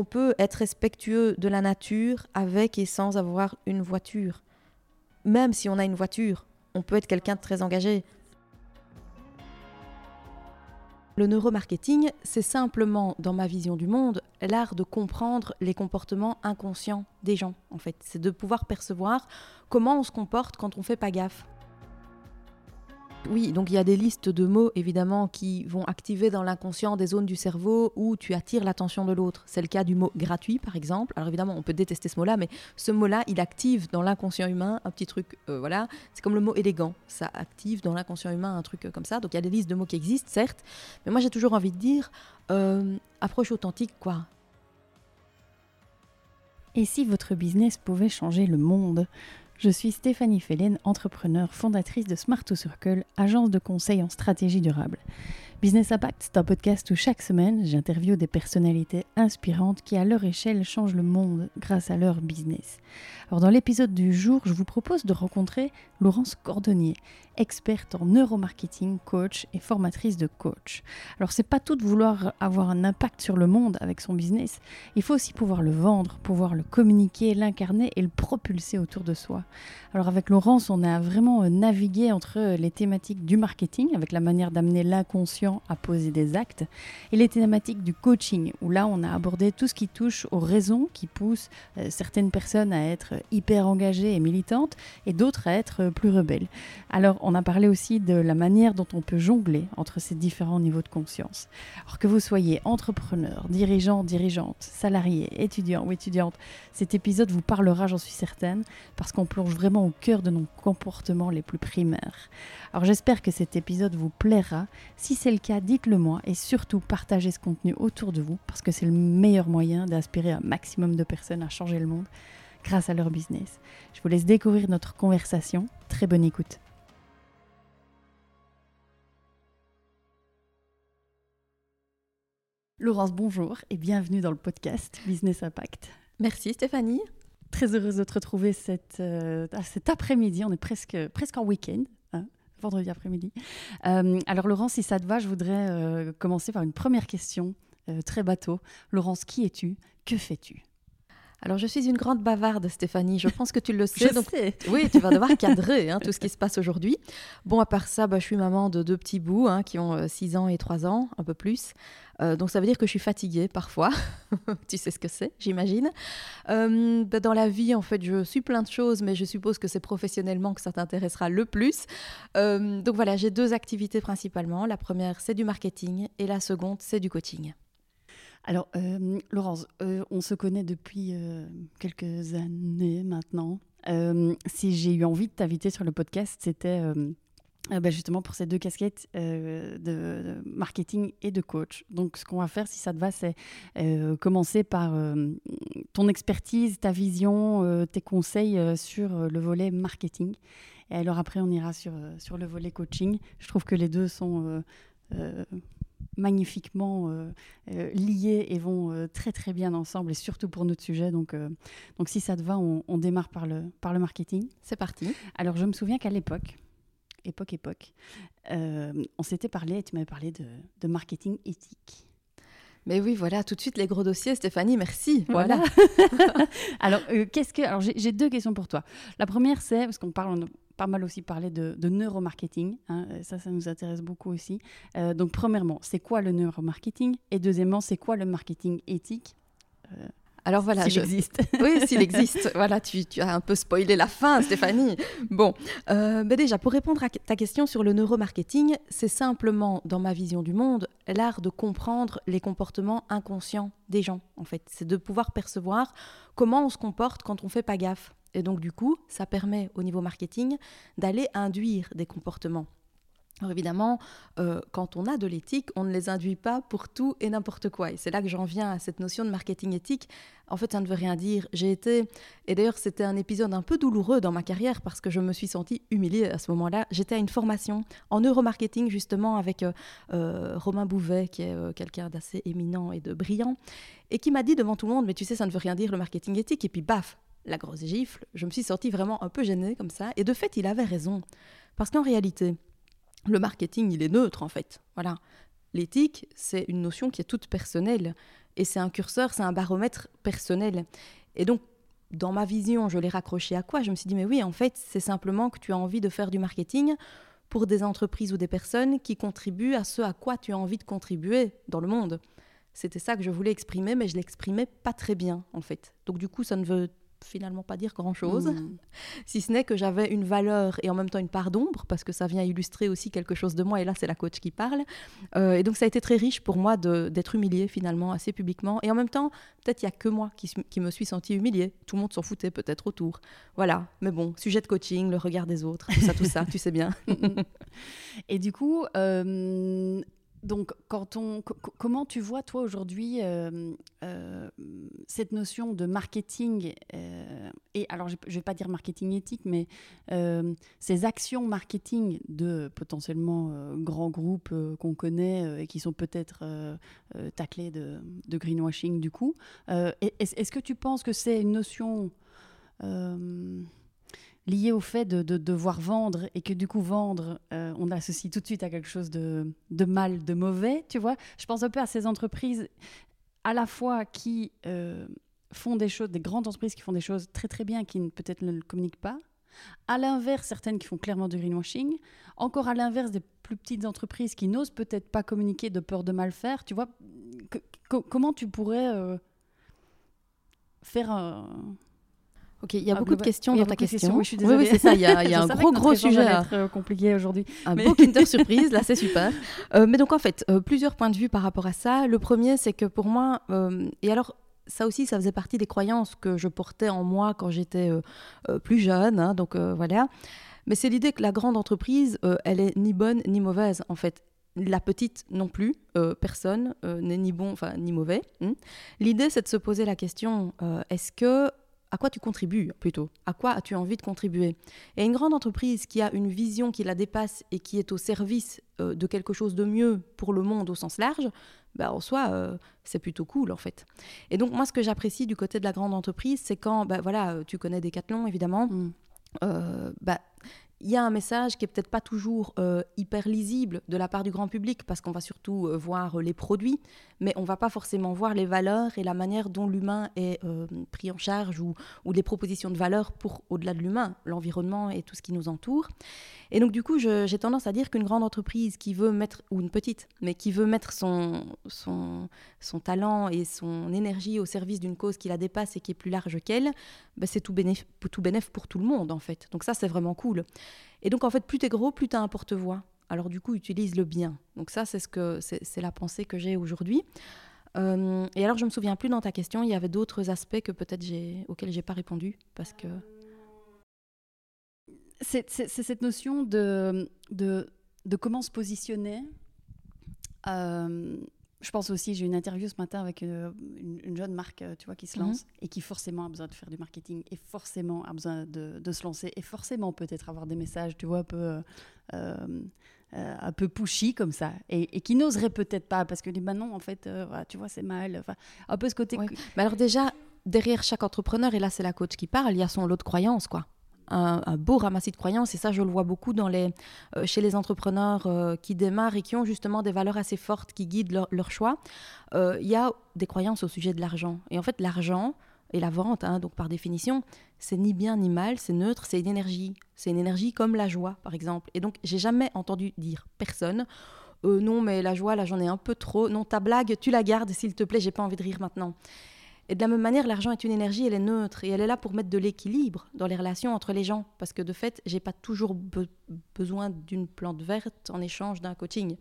on peut être respectueux de la nature avec et sans avoir une voiture. Même si on a une voiture, on peut être quelqu'un de très engagé. Le neuromarketing, c'est simplement, dans ma vision du monde, l'art de comprendre les comportements inconscients des gens, en fait. C'est de pouvoir percevoir comment on se comporte quand on fait pas gaffe. Oui, donc il y a des listes de mots évidemment qui vont activer dans l'inconscient des zones du cerveau où tu attires l'attention de l'autre. C'est le cas du mot gratuit par exemple. Alors évidemment, on peut détester ce mot-là, mais ce mot-là, il active dans l'inconscient humain un petit truc, euh, voilà. C'est comme le mot élégant, ça active dans l'inconscient humain un truc euh, comme ça. Donc il y a des listes de mots qui existent, certes, mais moi j'ai toujours envie de dire euh, approche authentique, quoi. Et si votre business pouvait changer le monde? Je suis Stéphanie Fellen, entrepreneur, fondatrice de Smart to Circle, agence de conseil en stratégie durable. Business Impact, c'est un podcast où chaque semaine, j'interviewe des personnalités inspirantes qui, à leur échelle, changent le monde grâce à leur business. Alors, dans l'épisode du jour, je vous propose de rencontrer Laurence Cordonnier, experte en neuromarketing, coach et formatrice de coach. Alors, c'est pas tout de vouloir avoir un impact sur le monde avec son business. Il faut aussi pouvoir le vendre, pouvoir le communiquer, l'incarner et le propulser autour de soi. Alors, avec Laurence, on a vraiment navigué entre les thématiques du marketing, avec la manière d'amener l'inconscient à poser des actes, et les thématiques du coaching, où là on a abordé tout ce qui touche aux raisons qui poussent euh, certaines personnes à être hyper engagées et militantes, et d'autres à être euh, plus rebelles. Alors on a parlé aussi de la manière dont on peut jongler entre ces différents niveaux de conscience. Alors que vous soyez entrepreneur, dirigeant, dirigeante, salarié, étudiant ou étudiante, cet épisode vous parlera, j'en suis certaine, parce qu'on plonge vraiment au cœur de nos comportements les plus primaires. Alors j'espère que cet épisode vous plaira. Si c'est le cas, dites-le moi et surtout partagez ce contenu autour de vous parce que c'est le meilleur moyen d'inspirer un maximum de personnes à changer le monde grâce à leur business. Je vous laisse découvrir notre conversation. Très bonne écoute. Laurence, bonjour et bienvenue dans le podcast Business Impact. Merci Stéphanie. Très heureuse de te retrouver euh, cet après-midi. On est presque, presque en week-end vendredi après-midi. Euh, alors Laurence, si ça te va, je voudrais euh, commencer par une première question, euh, très bateau. Laurence, qui es-tu? Que fais-tu? Alors, je suis une grande bavarde, Stéphanie. Je pense que tu le sais. je donc, sais. Oui, tu vas devoir cadrer hein, tout ce qui se passe aujourd'hui. Bon, à part ça, bah, je suis maman de deux petits bouts hein, qui ont 6 ans et 3 ans, un peu plus. Euh, donc ça veut dire que je suis fatiguée parfois. tu sais ce que c'est, j'imagine. Euh, bah, dans la vie, en fait, je suis plein de choses, mais je suppose que c'est professionnellement que ça t'intéressera le plus. Euh, donc voilà, j'ai deux activités principalement. La première, c'est du marketing et la seconde, c'est du coaching. Alors, Laurence, on se connaît depuis quelques années maintenant. si j'ai eu envie de t'inviter sur le podcast, c'était euh, bah, justement pour ces deux casquettes euh, de, marketing et de coach. Donc ce qu'on va faire, si ça te va, c'est euh, commencer par ton expertise, ta vision, tes conseils sur le volet marketing. Et alors après, on ira sur, sur le volet coaching. Je trouve que les deux sont magnifiquement liés et vont très très bien ensemble, et surtout pour notre sujet. Donc, donc si ça te va, on, on démarre par le, par le marketing. C'est parti. Alors je me souviens qu'à l'époque, époque, époque, euh, on s'était parlé, tu m'avais parlé de, marketing éthique. Mais oui, voilà, tout de suite les gros dossiers, Stéphanie, merci. Voilà. alors, euh, qu'est-ce que. Alors, j'ai deux questions pour toi. La première, c'est, parce qu'on parle, pas mal aussi parlé de, neuromarketing, hein, ça, ça nous intéresse beaucoup aussi. Euh, donc, premièrement, c'est quoi le neuromarketing? Et deuxièmement, c'est quoi le marketing éthique? Alors voilà, s'il existe. oui, s'il existe. Voilà, tu, as un peu spoilé la fin, Stéphanie. Bon, euh, ben déjà, pour répondre à ta question sur le neuromarketing, c'est simplement, dans ma vision du monde, l'art de comprendre les comportements inconscients des gens, en fait. C'est de pouvoir percevoir comment on se comporte quand on fait pas gaffe. Et donc, du coup, ça permet, au niveau marketing, d'aller induire des comportements. Alors évidemment, euh, quand on a de l'éthique, on ne les induit pas pour tout et n'importe quoi. Et c'est là que j'en viens à cette notion de marketing éthique. En fait, ça ne veut rien dire. J'ai été, et d'ailleurs c'était un épisode un peu douloureux dans ma carrière parce que je me suis sentie humiliée à ce moment-là. J'étais à une formation en neuromarketing justement avec euh, euh, Romain Bouvet, qui est quelqu'un d'assez éminent et de brillant, et qui m'a dit devant tout le monde, mais tu sais, ça ne veut rien dire le marketing éthique. Et puis baf, la grosse gifle, je me suis sentie vraiment un peu gênée comme ça. Et de fait, il avait raison. Parce qu'en réalité, le marketing, il est neutre en fait. Voilà. L'éthique, c'est une notion qui est toute personnelle. Et c'est un curseur, c'est un baromètre personnel. Et donc, dans ma vision, je l'ai raccroché à quoi? Je me suis dit, mais oui, en fait, c'est simplement que tu as envie de faire du marketing pour des entreprises ou des personnes qui contribuent à ce à quoi tu as envie de contribuer dans le monde. C'était ça que je voulais exprimer, mais je l'exprimais pas très bien, en fait. Donc, du coup, ça ne veut finalement pas dire grand-chose, hmm. si ce n'est que j'avais une valeur et en même temps une part d'ombre, parce que ça vient illustrer aussi quelque chose de moi, et là c'est la coach qui parle. Euh, et donc ça a été très riche pour moi d'être humiliée finalement assez publiquement, et en même temps, peut-être il n'y a que moi qui, qui, me suis sentie humiliée, tout le monde s'en foutait peut-être autour. Voilà, mais bon, sujet de coaching, le regard des autres, tout ça, tout ça, tu sais bien. et du coup, euh, donc, comment tu vois, toi, aujourd'hui, euh, euh, cette notion de marketing, euh, et alors je ne vais pas dire marketing éthique, mais ces actions marketing de potentiellement grands groupes qu'on connaît et qui sont peut-être taclés de, greenwashing du coup, est-ce que tu penses que c'est une notion lié au fait de, devoir vendre et que du coup vendre, euh, on associe tout de suite à quelque chose de, mal, de mauvais, tu vois. Je pense un peu à ces entreprises à la fois qui euh, font des choses, des grandes entreprises qui font des choses très très bien, qui peut-être ne le communiquent pas. À l'inverse, certaines qui font clairement du greenwashing. Encore à l'inverse, des plus petites entreprises qui n'osent peut-être pas communiquer de peur de mal faire. Tu vois, comment tu pourrais euh, faire un Ok, il y a beaucoup de questions dans ta question. Oui, je suis désolée. Oui, c'est ça. Il y a, y a un gros, gros sujet. À... être euh, compliqué aujourd'hui. Un beau Kinder Surprise, là, c'est super. Euh, mais donc, en fait, euh, plusieurs points de vue par rapport à ça. Le premier, c'est que pour moi, et alors, ça aussi, ça faisait partie des croyances que je portais en moi quand j'étais plus jeune. Hein, donc, voilà. Mais c'est l'idée que la grande entreprise, elle est ni bonne ni mauvaise, en fait. La petite non plus, personne n'est ni bon enfin ni mauvais. Hein. L'idée, c'est de se poser la question est-ce que à quoi tu contribues plutôt? À quoi as-tu envie de contribuer? Et une grande entreprise qui a une vision qui la dépasse et qui est au service euh, de quelque chose de mieux pour le monde au sens large, bah, en soi, euh, c'est plutôt cool en fait. Et donc moi, ce que j'apprécie du côté de la grande entreprise, c'est quand, bah, voilà, tu connais Decathlon évidemment, mm. euh, bah, il y a un message qui est peut-être pas toujours euh, hyper lisible de la part du grand public parce qu'on va surtout euh, voir euh, les produits, mais on va pas forcément voir les valeurs et la manière dont l'humain est pris en charge ou, ou les propositions de valeurs pour au-delà de l'humain, l'environnement et tout ce qui nous entoure. Et donc, du coup, j'ai tendance à dire qu'une grande entreprise qui veut mettre, ou une petite, mais qui veut mettre son, son, son talent et son énergie au service d'une cause qui la dépasse et qui est plus large qu'elle, bah, c'est tout bénéf, tout bénéf pour tout le monde, en fait. Donc, ça, c'est vraiment cool. Et donc, en fait, plus t'es gros, plus t'as un porte-voix. Alors, du coup, utilise le bien. Donc, ça, c'est ce que c'est la pensée que j'ai aujourd'hui. Euh, et alors, je me souviens plus dans ta question, il y avait d'autres aspects que peut-être j'ai auxquels j'ai pas répondu parce que c'est cette notion de, de, comment se positionner. Euh, je pense aussi, j'ai une interview ce matin avec euh, une, jeune marque, euh, tu vois, qui se lance mhm. et qui forcément a besoin de faire du marketing et forcément a besoin de, de se lancer et forcément peut-être avoir des messages, tu vois, un peu, un peu pushy comme ça et, qui n'oserait peut-être pas parce que dit, bah non, en fait, tu vois, c'est mal. Enfin, un peu ce côté. Mais alors déjà, derrière chaque entrepreneur, et là c'est la coach qui parle, il y a son lot de croyances, quoi un, beau ramassis de croyances. Et ça, je le vois beaucoup euh, chez les entrepreneurs euh, qui démarrent et qui ont justement des valeurs assez fortes qui guident leur, choix. Euh, il y a des croyances au sujet de l'argent. Et en fait, l'argent et la vente, hein, donc par définition, c'est ni bien ni mal, c'est neutre, c'est une énergie. C'est une énergie comme la joie, par exemple. Et donc, j'ai jamais entendu dire personne. non, mais la joie, là, j'en ai un peu trop. Non, ta blague, tu la gardes, s'il te plaît, j'ai pas envie de rire maintenant. Et de la même manière, l'argent est une énergie, elle est neutre et elle est là pour mettre de l'équilibre dans les relations entre les gens. Parce que de fait, j'ai pas toujours besoin d'une plante verte en échange d'un coaching.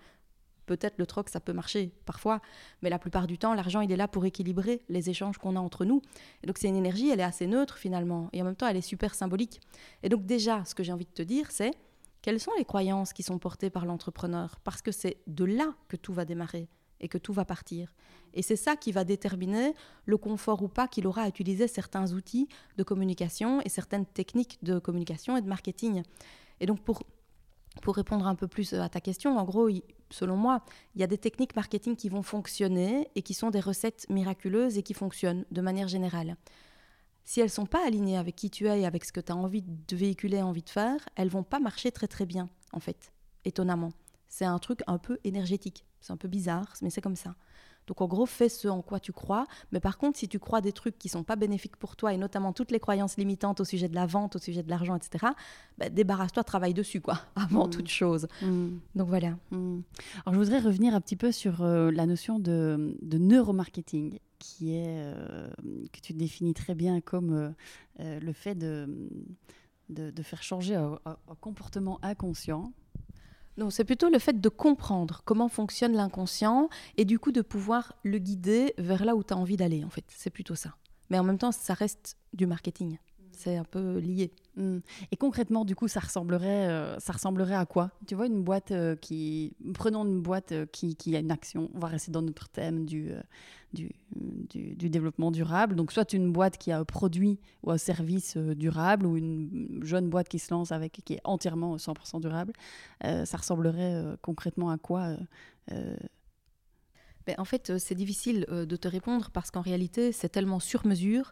Peut-être le troc, ça peut marcher parfois, mais la plupart du temps, l'argent, il est là pour équilibrer les échanges qu'on a entre nous. Et donc c'est une énergie, elle est assez neutre finalement, et en même temps, elle est super symbolique. Et donc déjà, ce que j'ai envie de te dire, c'est quelles sont les croyances qui sont portées par l'entrepreneur? Parce que c'est de là que tout va démarrer et que tout va partir. Et c'est ça qui va déterminer le confort ou pas qu'il aura à utiliser certains outils de communication et certaines techniques de communication et de marketing. Et donc pour, pour répondre un peu plus à ta question, en gros, selon moi, il y a des techniques marketing qui vont fonctionner et qui sont des recettes miraculeuses et qui fonctionnent de manière générale. Si elles ne sont pas alignées avec qui tu es et avec ce que tu as envie de véhiculer, envie de faire, elles vont pas marcher très très bien, en fait, étonnamment. C'est un truc un peu énergétique. C'est un peu bizarre, mais c'est comme ça. Donc en gros, fais ce en quoi tu crois. Mais par contre, si tu crois des trucs qui sont pas bénéfiques pour toi, et notamment toutes les croyances limitantes au sujet de la vente, au sujet de l'argent, etc., bah, débarrasse-toi, travaille dessus, quoi, avant mm. toute chose. Mm. Donc voilà. Mm. Alors je voudrais revenir un petit peu sur euh, la notion de, neuromarketing qui est euh, que tu définis très bien comme euh, le fait de, de, faire changer un comportement inconscient non, c'est plutôt le fait de comprendre comment fonctionne l'inconscient et du coup de pouvoir le guider vers là où tu as envie d'aller, en fait. C'est plutôt ça. Mais en même temps, ça reste du marketing. C'est un peu lié. Hmm. Et concrètement, du coup, ça ressemblerait, euh, ça ressemblerait à quoi? Tu vois, une boîte euh, qui. Prenons une boîte euh, qui, qui, a une action. On va rester dans notre thème du, du, du, développement durable. Donc, soit une boîte qui a un produit ou un service durable, ou une jeune boîte qui se lance avec qui est entièrement 100% durable. ça ressemblerait concrètement à quoi ben, en fait, c'est difficile de te répondre parce qu'en réalité, c'est tellement sur mesure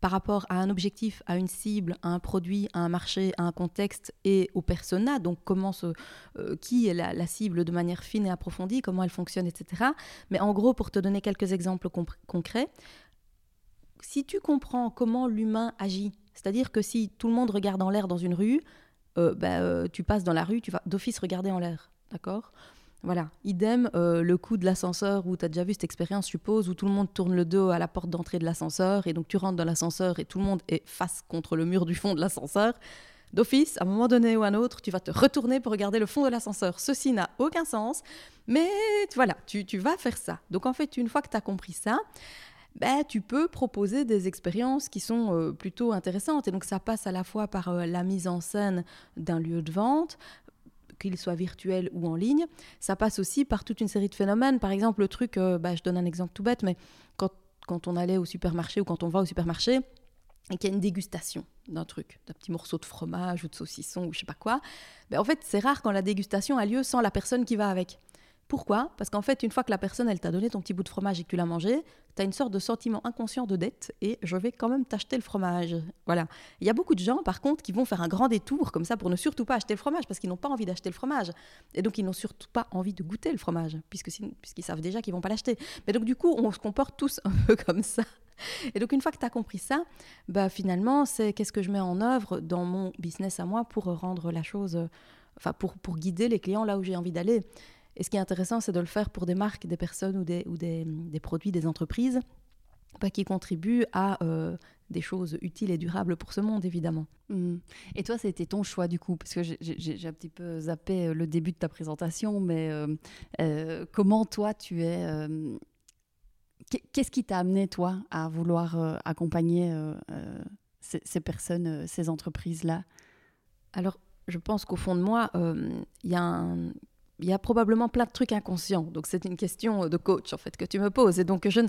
par rapport à un objectif, à une cible, à un produit, à un marché, à un contexte et au persona, donc comment euh, qui est la, cible de manière fine et approfondie, comment elle fonctionne, etc. Mais en gros, pour te donner quelques exemples concrets, si tu comprends comment l'humain agit, c'est-à-dire que si tout le monde regarde en l'air dans une rue, euh, bah, euh, tu passes dans la rue, tu vas d'office regarder en l'air, d'accord? Voilà, idem, euh, le coup de l'ascenseur où tu as déjà vu cette expérience, suppose, où tout le monde tourne le dos à la porte d'entrée de l'ascenseur et donc tu rentres dans l'ascenseur et tout le monde est face contre le mur du fond de l'ascenseur. D'office, à un moment donné ou à un autre, tu vas te retourner pour regarder le fond de l'ascenseur. Ceci n'a aucun sens, mais voilà, tu, vas faire ça. Donc en fait, une fois que tu as compris ça, ben, tu peux proposer des expériences qui sont euh, plutôt intéressantes. Et donc ça passe à la fois par euh, la mise en scène d'un lieu de vente, qu'il soit virtuel ou en ligne. Ça passe aussi par toute une série de phénomènes. Par exemple, le truc, euh, bah, je donne un exemple tout bête, mais quand, quand on allait au supermarché ou quand on va au supermarché, et qu'il y a une dégustation d'un truc, d'un petit morceau de fromage ou de saucisson ou je sais pas quoi, ben en fait, c'est rare quand la dégustation a lieu sans la personne qui va avec. Pourquoi? Parce qu'en fait, une fois que la personne, elle t'a donné ton petit bout de fromage et que tu l'as mangé, tu as une sorte de sentiment inconscient de dette et je vais quand même t'acheter le fromage. Voilà. Il y a beaucoup de gens, par contre, qui vont faire un grand détour comme ça pour ne surtout pas acheter le fromage parce qu'ils n'ont pas envie d'acheter le fromage. Et donc, ils n'ont surtout pas envie de goûter le fromage puisqu'ils savent déjà qu'ils vont pas l'acheter. Mais donc, du coup, on se comporte tous un peu comme ça. Et donc, une fois que tu as compris ça, bah, finalement, c'est qu'est-ce que je mets en œuvre dans mon business à moi pour rendre la chose, enfin, pour, pour guider les clients là où j'ai envie d'aller. Et ce qui est intéressant, c'est de le faire pour des marques, des personnes ou des, ou des, des produits, des entreprises bah, qui contribuent à euh, des choses utiles et durables pour ce monde, évidemment. Mmh. Et toi, c'était ton choix du coup, parce que j'ai un petit peu zappé euh, le début de ta présentation, mais euh, comment toi tu es... Qu'est-ce qui t'a amené, toi, à vouloir accompagner ces, ces, personnes, ces entreprises-là? Alors, je pense qu'au fond de moi, il y a un il y a probablement plein de trucs inconscients. Donc c'est une question de coach en fait que tu me poses. Et donc je ne,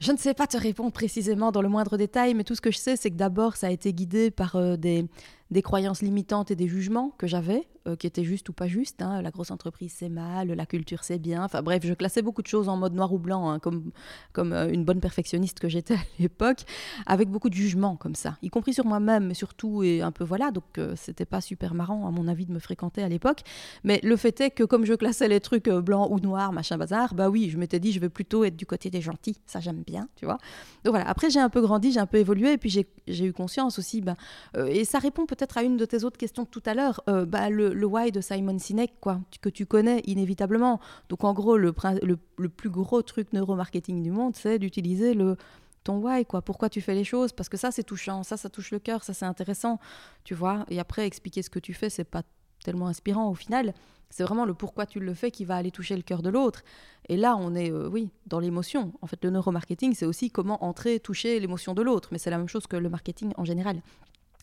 je ne sais pas te répondre précisément dans le moindre détail, mais tout ce que je sais, c'est que d'abord ça a été guidé par euh, des, des croyances limitantes et des jugements que j'avais, euh, qui étaient justes ou pas justes. Hein. La grosse entreprise, c'est mal, la culture, c'est bien. Enfin bref, je classais beaucoup de choses en mode noir ou blanc, hein, comme, comme euh, une bonne perfectionniste que j'étais à l'époque, avec beaucoup de jugements comme ça, y compris sur moi-même, mais surtout, et un peu voilà. Donc euh, c'était pas super marrant, à mon avis, de me fréquenter à l'époque. Mais le fait est que comme je classais les trucs blancs ou noirs, machin bazar, bah oui, je m'étais dit, je vais plutôt être du côté des gentils. Ça, j'aime bien, tu vois. Donc voilà, après, j'ai un peu grandi, j'ai un peu évolué, et puis j'ai eu conscience aussi, ben, et ça répond peut-être à une de tes autres question tout à l'heure, euh, bah, le, why de Simon Sinek, quoi, que tu connais inévitablement. Donc en gros, le, le, plus gros truc neuromarketing du monde, c'est d'utiliser le ton why, quoi. Pourquoi tu fais les choses? Parce que ça, c'est touchant, ça, ça touche le cœur, ça, c'est intéressant, tu vois. Et après, expliquer ce que tu fais, c'est pas tellement inspirant au final. C'est vraiment le pourquoi tu le fais qui va aller toucher le cœur de l'autre. Et là, on est, euh, oui, dans l'émotion. En fait, le neuromarketing, c'est aussi comment entrer, toucher l'émotion de l'autre. Mais c'est la même chose que le marketing en général.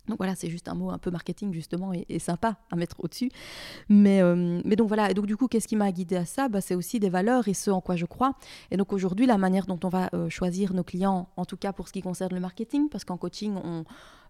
Donc voilà, c'est juste un mot un peu marketing justement et, sympa à mettre au-dessus. Mais, euh, mais donc voilà, et donc du coup, qu'est-ce qui m'a guidé à ça? Bah, C'est aussi des valeurs et ce en quoi je crois. Et donc aujourd'hui, la manière dont on va euh, choisir nos clients, en tout cas pour ce qui concerne le marketing, parce qu'en coaching, on,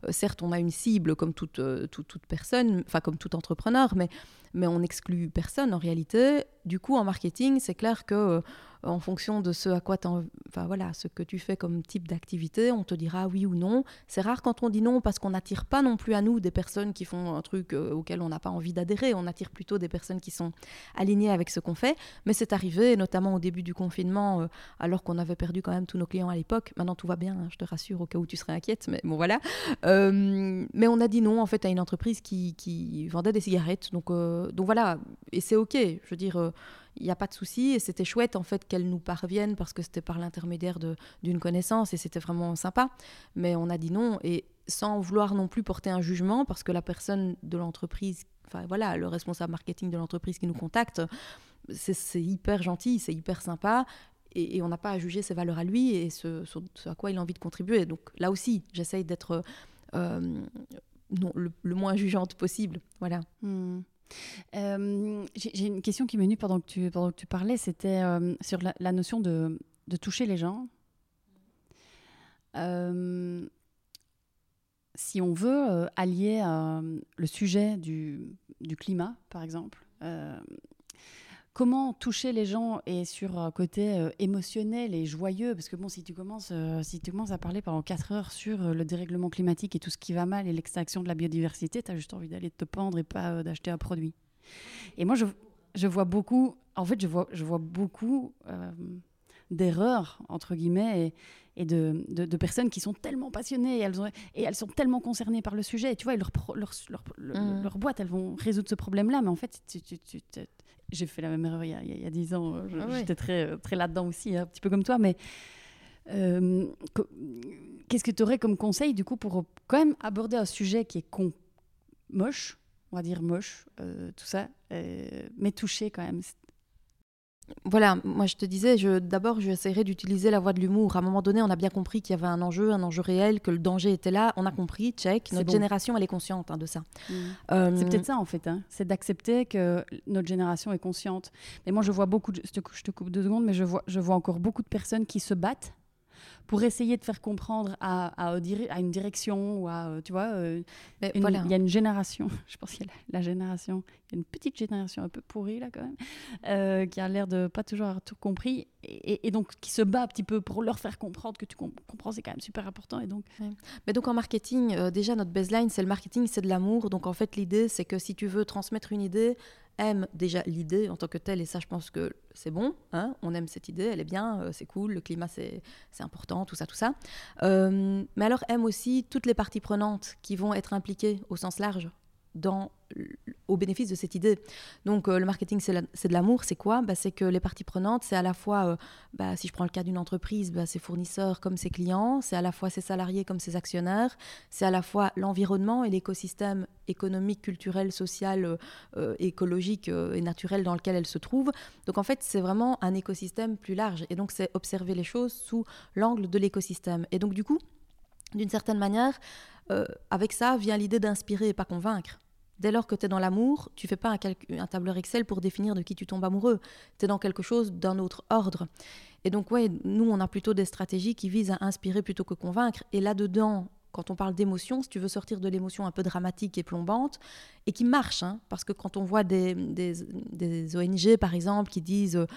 certes, on a une cible comme toute, toute, toute personne, enfin comme tout entrepreneur, mais, mais on n'exclut personne en réalité. Du coup, en marketing, c'est clair que en fonction de ce à quoi enfin voilà, ce que tu fais comme type d'activité, on te dira oui ou non. C'est rare quand on dit non parce qu'on n'attire pas non plus à nous des personnes qui font un truc euh, auquel on n'a pas envie d'adhérer. On attire plutôt des personnes qui sont alignées avec ce qu'on fait. Mais c'est arrivé, notamment au début du confinement, euh, alors qu'on avait perdu quand même tous nos clients à l'époque. Maintenant tout va bien, hein, je te rassure au cas où tu serais inquiète. Mais bon voilà. Euh, mais on a dit non en fait à une entreprise qui, vendait des cigarettes. Donc donc voilà. Et c'est ok. Je veux dire il n'y a pas de souci. Et c'était chouette, en fait, qu'elle nous parvienne parce que c'était par l'intermédiaire d'une connaissance et c'était vraiment sympa. Mais on a dit non. Et sans vouloir non plus porter un jugement parce que la personne de l'entreprise, enfin voilà, le responsable marketing de l'entreprise qui nous contacte, c'est hyper gentil, c'est hyper sympa. Et, on n'a pas à juger ses valeurs à lui et ce, à quoi il a envie de contribuer. Donc là aussi, j'essaye d'être euh, le, moins jugeante possible. Voilà. Hmm. Euh, j'ai une question qui m'est venue pendant que tu, pendant que tu parlais, c'était euh, sur la, notion de, de, toucher les gens. Si on veut allier le sujet du, du, climat, par exemple, comment toucher les gens et sur un côté émotionnel et joyeux? Parce que bon, si tu commences, si tu commences à parler pendant 4 heures sur le dérèglement climatique et tout ce qui va mal et l'extraction de la biodiversité, tu as juste envie d'aller te pendre et pas d'acheter un produit. Et moi, je, je, vois beaucoup, en fait, je vois, je vois beaucoup euh, d'erreurs, entre guillemets, et, et de, de, personnes qui sont tellement passionnées et elles, ont, et elles sont tellement concernées par le sujet. Et tu vois, et leur, leur, leur, mmh. leur, boîte, elles vont résoudre ce problème-là. Mais en fait, tu, tu, tu, j'ai fait la même erreur il y a, il y a 10 ans. Ah j'étais très, très là-dedans aussi, un petit peu comme toi. Mais euh, qu'est-ce que tu aurais comme conseil, du coup, pour quand même aborder un sujet qui est con, moche, on va dire moche, euh, tout ça, euh, mais touché quand même. Voilà, moi je te disais, je, d'abord j'essaierai d'utiliser la voix de l'humour. À un moment donné, on a bien compris qu'il y avait un enjeu, un enjeu réel, que le danger était là. On a compris, check. Notre génération, elle est consciente hein, de ça. Mmh. Euh, c'est peut-être ça en fait, hein. c'est d'accepter que notre génération est consciente. Mais moi je vois beaucoup, de, je te coupe deux secondes, mais je vois, je vois encore beaucoup de personnes qui se battent pour essayer de faire comprendre à, à, une direction ou à, euh, tu vois, euh, il y a une génération, je pense qu'il y a la, génération, il y a une petite génération un peu pourrie là quand même, euh, qui a l'air de pas toujours avoir tout compris et, donc qui se bat un petit peu pour leur faire comprendre que tu comprends, c'est quand même super important et donc. Mais donc en marketing, déjà notre baseline c'est le marketing, c'est de l'amour, donc en fait l'idée c'est que si tu veux transmettre une idée, aime déjà l'idée en tant que telle, et ça je pense que c'est bon, hein, on aime cette idée, elle est bien, euh, c'est cool, le climat c'est important, tout ça, tout ça. Euh, mais alors aime aussi toutes les parties prenantes qui vont être impliquées au sens large au bénéfice de cette idée. Donc euh, le marketing, c'est de l'amour, c'est quoi? Bah, C'est que les parties prenantes, c'est à la fois, euh, bah, si je prends le cas d'une entreprise, bah, ses fournisseurs comme ses clients, c'est à la fois ses salariés comme ses actionnaires, c'est à la fois l'environnement et l'écosystème économique, culturel, social, euh, écologique et naturel dans lequel elle se trouve. Donc en fait, c'est vraiment un écosystème plus large. Et donc c'est observer les choses sous l'angle de l'écosystème. Et donc du coup, d'une certaine manière, avec ça vient l'idée d'inspirer et pas convaincre. Dès lors que tu es dans l'amour, tu fais pas un, tableur Excel pour définir de qui tu tombes amoureux. Tu es dans quelque chose d'un autre ordre. Et donc, ouais, nous, on a plutôt des stratégies qui visent à inspirer plutôt que convaincre. Et là-dedans, quand on parle d'émotion, si tu veux sortir de l'émotion un peu dramatique et plombante, et qui marche, hein, parce que quand on voit des, des, ONG, par exemple, qui disent euh,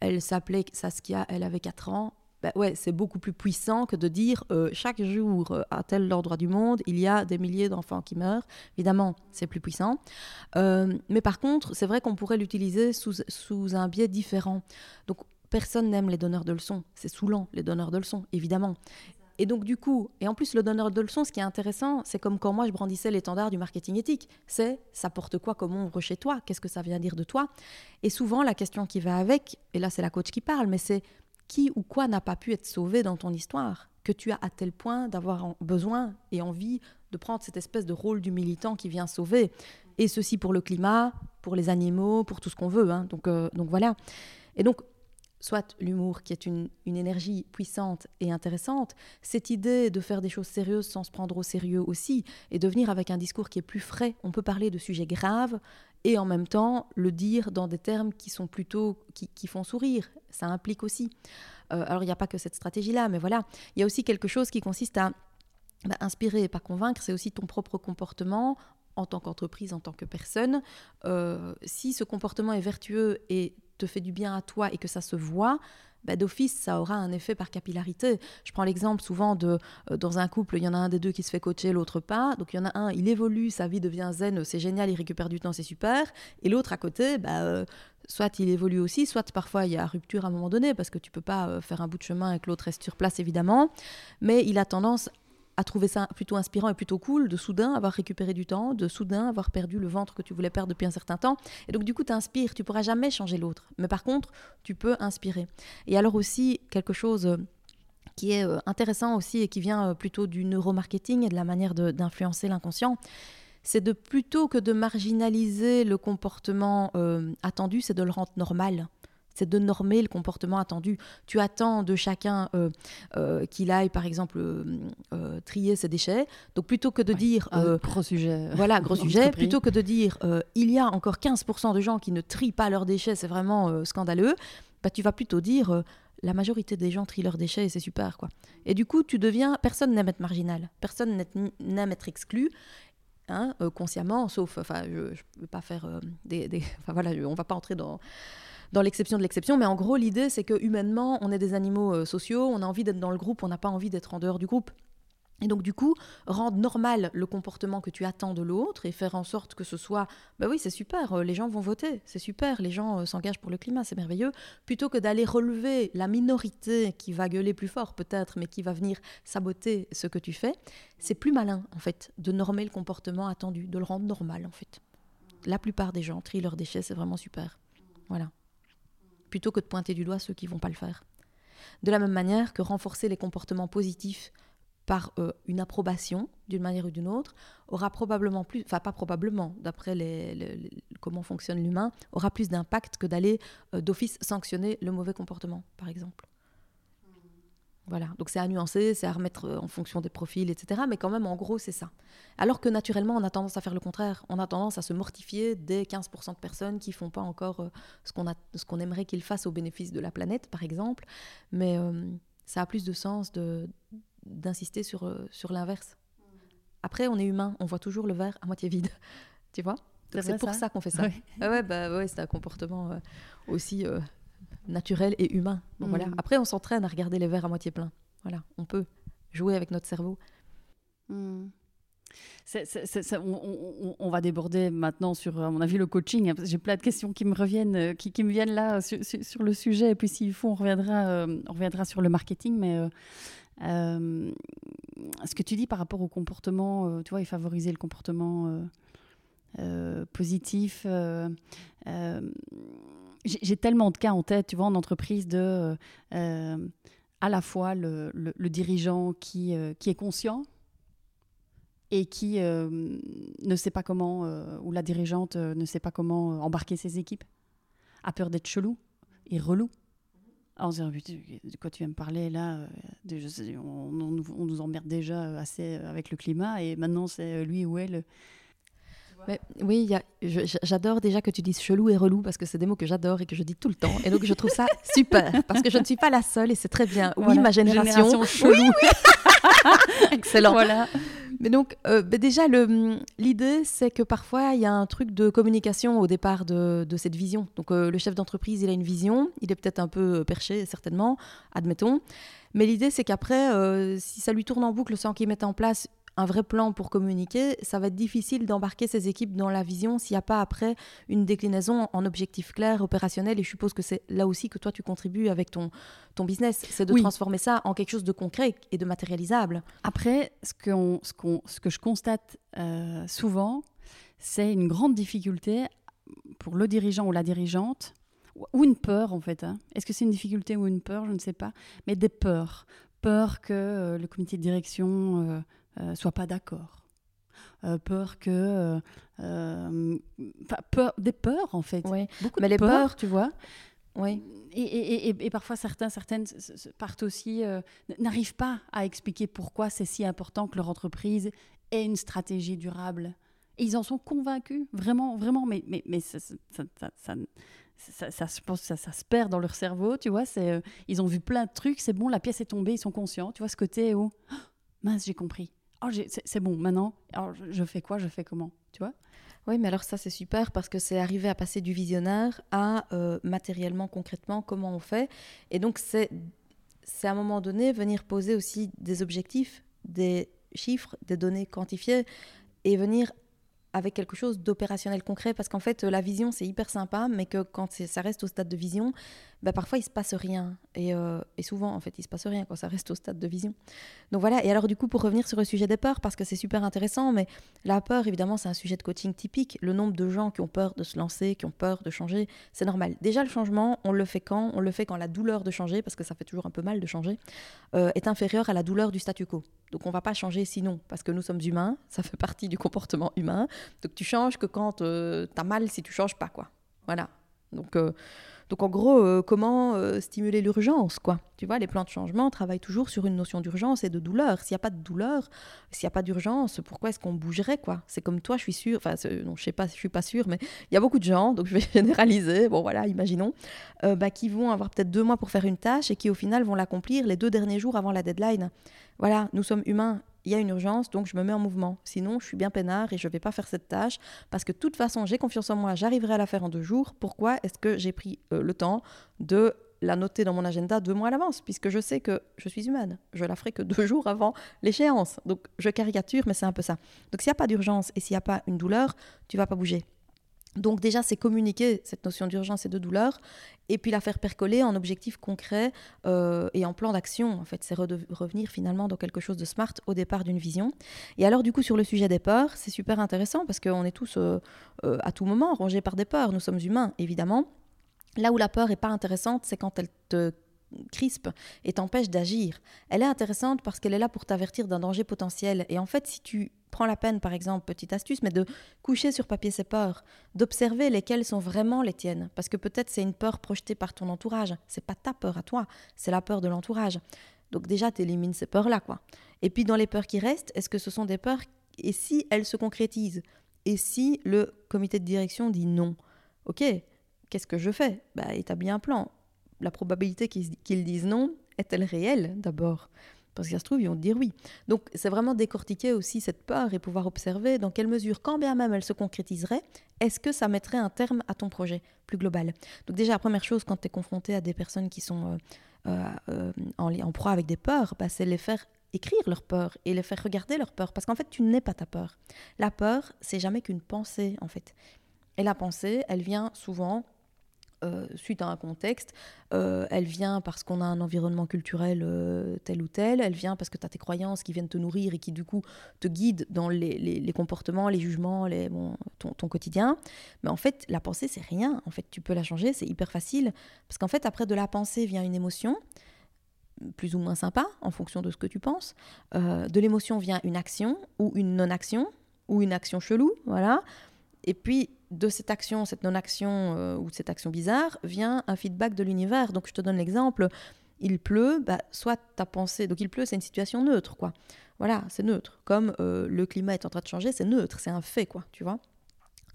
elle s'appelait Saskia, elle avait 4 ans, bah ouais, c'est beaucoup plus puissant que de dire euh, chaque jour euh, à tel endroit du monde, il y a des milliers d'enfants qui meurent. Évidemment, c'est plus puissant. Euh, mais par contre, c'est vrai qu'on pourrait l'utiliser sous, sous, un biais différent. Donc, personne n'aime les donneurs de leçons. C'est saoulant, les donneurs de leçons, évidemment. Et donc, du coup, et en plus, le donneur de leçons, ce qui est intéressant, c'est comme quand moi je brandissais l'étendard du marketing éthique. C'est ça porte quoi comme ombre chez toi? Qu'est-ce que ça vient dire de toi? Et souvent, la question qui va avec, et là, c'est la coach qui parle, mais c'est qui ou quoi n'a pas pu être sauvé dans ton histoire que tu as à tel point d'avoir besoin et envie de prendre cette espèce de rôle du militant qui vient sauver. Et ceci pour le climat, pour les animaux, pour tout ce qu'on veut. Hein. Donc, euh, donc voilà. Et donc, soit l'humour qui est une, une, énergie puissante et intéressante, cette idée de faire des choses sérieuses sans se prendre au sérieux aussi, et de venir avec un discours qui est plus frais. On peut parler de sujets graves et en même temps le dire dans des termes qui sont plutôt qui, font sourire. Ça implique aussi. Euh, alors il n'y a pas que cette stratégie-là, mais voilà, il y a aussi quelque chose qui consiste à bah, inspirer et pas convaincre, c'est aussi ton propre comportement en tant qu'entreprise, en tant que personne. Euh, si ce comportement est vertueux et te fait du bien à toi et que ça se voit, bah, d'office, ça aura un effet par capillarité. Je prends l'exemple souvent de, euh, dans un couple, il y en a un des deux qui se fait coacher, l'autre pas. Donc il y en a un, il évolue, sa vie devient zen, c'est génial, il récupère du temps, c'est super. Et l'autre à côté, bah, euh, soit il évolue aussi, soit parfois il y a rupture à un moment donné, parce que tu peux pas faire un bout de chemin et que l'autre reste sur place, évidemment. Mais il a tendance à trouver ça plutôt inspirant et plutôt cool de soudain avoir récupéré du temps, de soudain avoir perdu le ventre que tu voulais perdre depuis un certain temps. Et donc du coup, tu inspires, tu pourras jamais changer l'autre. Mais par contre, tu peux inspirer. Et alors aussi, quelque chose euh, qui est euh, intéressant aussi et qui vient euh, plutôt du neuromarketing et de la manière d'influencer l'inconscient, c'est de plutôt que de marginaliser le comportement attendu, c'est de le rendre normal c'est de normer le comportement attendu. Tu attends de chacun euh, euh, qu'il aille, par exemple, euh, trier ses déchets. Donc plutôt que de dire... gros sujet. Voilà, gros sujet. Plutôt que de dire il y a encore 15% de gens qui ne trient pas leurs déchets, c'est vraiment scandaleux, bah, tu vas plutôt dire la majorité des gens trient leurs déchets et c'est super. quoi. Et du coup, tu deviens... Personne n'aime être marginal. Personne n'aime être exclu. Hein, consciemment, sauf, enfin, je ne veux pas faire des, des, enfin voilà, on va pas entrer dans dans l'exception de l'exception. Mais en gros, l'idée, c'est que humainement, on est des animaux euh, sociaux, on a envie d'être dans le groupe, on n'a pas envie d'être en dehors du groupe. Et donc, du coup, rendre normal le comportement que tu attends de l'autre et faire en sorte que ce soit, bah oui, c'est super, euh, les gens vont voter, c'est super, les gens euh, s'engagent pour le climat, c'est merveilleux, plutôt que d'aller relever la minorité qui va gueuler plus fort peut-être, mais qui va venir saboter ce que tu fais, c'est plus malin, en fait, de normer le comportement attendu, de le rendre normal, en fait. La plupart des gens trient leurs déchets, c'est vraiment super. Voilà plutôt que de pointer du doigt ceux qui vont pas le faire. De la même manière que renforcer les comportements positifs par euh, une approbation d'une manière ou d'une autre aura probablement plus, enfin pas probablement, d'après comment fonctionne l'humain, aura plus d'impact que d'aller euh, d'office sanctionner le mauvais comportement, par exemple. Voilà, donc c'est à nuancer, c'est à remettre euh, en fonction des profils, etc. Mais quand même, en gros, c'est ça. Alors que naturellement, on a tendance à faire le contraire. On a tendance à se mortifier des 15% de personnes qui font pas encore euh, ce qu'on ce qu'on aimerait qu'ils fassent au bénéfice de la planète, par exemple. Mais euh, ça a plus de sens de, d'insister sur, sur l'inverse. Après, on est humain, on voit toujours le verre à moitié vide. tu vois? C'est pour ça, qu'on fait ça. Ah ouais, bah, ouais, c'est un comportement aussi naturel et humain. voilà. Mm. Après, on s'entraîne à regarder les verres à moitié pleins. Voilà, on peut jouer avec notre cerveau. Mm. on, va déborder maintenant sur, à mon avis, le coaching. Hein, j'ai plein de questions qui me reviennent, euh, qui, me viennent là sur, le sujet. Et puis, s'il faut, on reviendra, euh, on reviendra sur le marketing. Mais euh, ce que tu dis par rapport au comportement, tu vois, et favoriser le comportement positif j'ai tellement de cas en tête, tu vois, en entreprise, de euh, à la fois le, dirigeant qui, euh, qui est conscient et qui euh, ne sait pas comment, ou la dirigeante ne sait pas comment embarquer ses équipes, a peur d'être chelou et relou. Alors, on de quoi tu viens me parler là on, on, nous emmerde déjà assez avec le climat et maintenant c'est lui ou elle oui, j'adore déjà que tu dises chelou et relou parce que c'est des mots que j'adore et que je dis tout le temps. Et donc je trouve ça super parce que je ne suis pas la seule et c'est très bien. Oui, ma génération. chelou. Excellent. Voilà. Mais donc, euh, déjà, l'idée, c'est que parfois, il y a un truc de communication au départ de, cette vision. Donc, euh, le chef d'entreprise, il a une vision, il est peut-être un peu perché, certainement, admettons. Mais l'idée, c'est qu'après, euh, si ça lui tourne en boucle sans qu'il mette en place un vrai plan pour communiquer, ça va être difficile d'embarquer ces équipes dans la vision s'il n'y a pas après une déclinaison en objectifs clairs, opérationnels. Et je suppose que c'est là aussi que toi, tu contribues avec ton, ton business, c'est de transformer ça en quelque chose de concret et de matérialisable. Après, ce que, ce, ce que je constate euh, souvent, c'est une grande difficulté pour le dirigeant ou la dirigeante ou une peur en fait. Hein. Est-ce que c'est une difficulté ou une peur? Je ne sais pas. Mais des peurs. Peur que euh, le comité de direction euh, euh, soient pas d'accord. Euh, peur que euh, peur, des peurs en fait oui. beaucoup mais les peurs, tu vois oui et, et, et, et, parfois certains certaines partent aussi n'arrivent pas à expliquer pourquoi c'est si important que leur entreprise ait une stratégie durable et ils en sont convaincus vraiment vraiment mais mais, mais ça, ça, ça, ça, je pense ça, ça, se perd dans leur cerveau, tu vois. C'est, ils ont vu plein de trucs, c'est bon, la pièce est tombée, ils sont conscients, tu vois, ce côté où, oh, mince, j'ai compris. Oh, c'est bon, maintenant, je fais quoi, je fais comment, tu vois? Oui, mais alors ça c'est super parce que c'est arrivé à passer du visionnaire à euh, matériellement, concrètement, comment on fait. Et donc c'est à un moment donné venir poser aussi des objectifs, des chiffres, des données quantifiées et venir avec quelque chose d'opérationnel concret parce qu'en fait la vision c'est hyper sympa mais que quand ça reste au stade de vision bah, parfois il se passe rien. Et, euh, et, souvent en fait il se passe rien quand ça reste au stade de vision. Donc voilà. Et alors du coup pour revenir sur le sujet des peurs parce que c'est super intéressant mais la peur évidemment c'est un sujet de coaching typique. Le nombre de gens qui ont peur de se lancer qui ont peur de changer c'est normal. Déjà le changement on le fait quand? On le fait quand la douleur de changer parce que ça fait toujours un peu mal de changer euh, est inférieure à la douleur du statu quo. Donc on va pas changer sinon parce que nous sommes humains. Ça fait partie du comportement humain. Donc tu changes que quand euh, tu as mal si tu changes pas quoi. Voilà. Donc donc en gros, euh, comment euh, stimuler l'urgence, quoi Tu vois, les plans de changement travaillent toujours sur une notion d'urgence et de douleur. S'il n'y a pas de douleur, s'il n'y a pas d'urgence, pourquoi est-ce qu'on bougerait, quoi? C'est comme toi, je suis sûre, enfin, non, je sais pas, je suis pas sûre, mais il y a beaucoup de gens, donc je vais généraliser, bon voilà, imaginons, euh, bah, qui vont avoir peut-être deux mois pour faire une tâche et qui au final vont l'accomplir les deux derniers jours avant la deadline. Voilà, nous sommes humains il y a une urgence, donc je me mets en mouvement. Sinon, je suis bien peinard et je ne vais pas faire cette tâche parce que de toute façon, j'ai confiance en moi, j'arriverai à la faire en deux jours. Pourquoi est-ce que j'ai pris euh, le temps de la noter dans mon agenda deux mois à l'avance, puisque je sais que je suis humaine. Je la ferai que deux jours avant l'échéance. Donc je caricature, mais c'est un peu ça. Donc s'il n'y a pas d'urgence et s'il n'y a pas une douleur, tu vas pas bouger. Donc déjà, c'est communiquer cette notion d'urgence et de douleur, et puis la faire percoler en objectifs concrets euh, et en plan d'action. En fait, c'est revenir finalement dans quelque chose de smart au départ d'une vision. Et alors, du coup, sur le sujet des peurs, c'est super intéressant parce qu'on est tous euh, euh, à tout moment rongés par des peurs. Nous sommes humains, évidemment. Là où la peur n'est pas intéressante, c'est quand elle te crispe et t'empêche d'agir. Elle est intéressante parce qu'elle est là pour t'avertir d'un danger potentiel. Et en fait, si tu prends la peine, par exemple, petite astuce, mais de coucher sur papier ses peurs, d'observer lesquelles sont vraiment les tiennes, parce que peut-être c'est une peur projetée par ton entourage. C'est pas ta peur à toi, c'est la peur de l'entourage. Donc déjà, tu élimines ces peurs-là, quoi. Et puis dans les peurs qui restent, est-ce que ce sont des peurs et si elles se concrétisent? Et si le comité de direction dit non? Ok, qu'est-ce que je fais? Bah établis un plan la probabilité qu'ils disent non est-elle réelle d'abord? Parce que ça se trouve, ils vont dire oui. Donc, c'est vraiment décortiquer aussi cette peur et pouvoir observer dans quelle mesure, quand bien même elle se concrétiserait, est-ce que ça mettrait un terme à ton projet plus global? Donc, déjà, la première chose, quand tu es confronté à des personnes qui sont euh, euh, euh, en, proie avec des peurs, bah, c'est les faire écrire leurs peurs et les faire regarder leurs peurs. Parce qu'en fait, tu n'es pas ta peur. La peur, c'est jamais qu'une pensée, en fait. Et la pensée, elle vient souvent euh, suite à un contexte. Euh, elle vient parce qu'on a un environnement culturel euh, tel ou tel. Elle vient parce que tu as tes croyances qui viennent te nourrir et qui, du coup, te guident dans les, comportements, les jugements, les, bon, ton, quotidien. Mais en fait, la pensée, c'est rien. En fait, tu peux la changer, c'est hyper facile. Parce qu'en fait, après de la pensée vient une émotion plus ou moins sympa en fonction de ce que tu penses. de l'émotion vient une action ou une non-action ou une action chelou, voilà. Et puis de cette action, cette non-action euh, ou cette action bizarre, vient un feedback de l'univers. Donc je te donne l'exemple, il pleut, bah, soit ta pensée, donc il pleut, c'est une situation neutre, quoi. Voilà, c'est neutre. Comme euh, le climat est en train de changer, c'est neutre, c'est un fait, quoi, tu vois.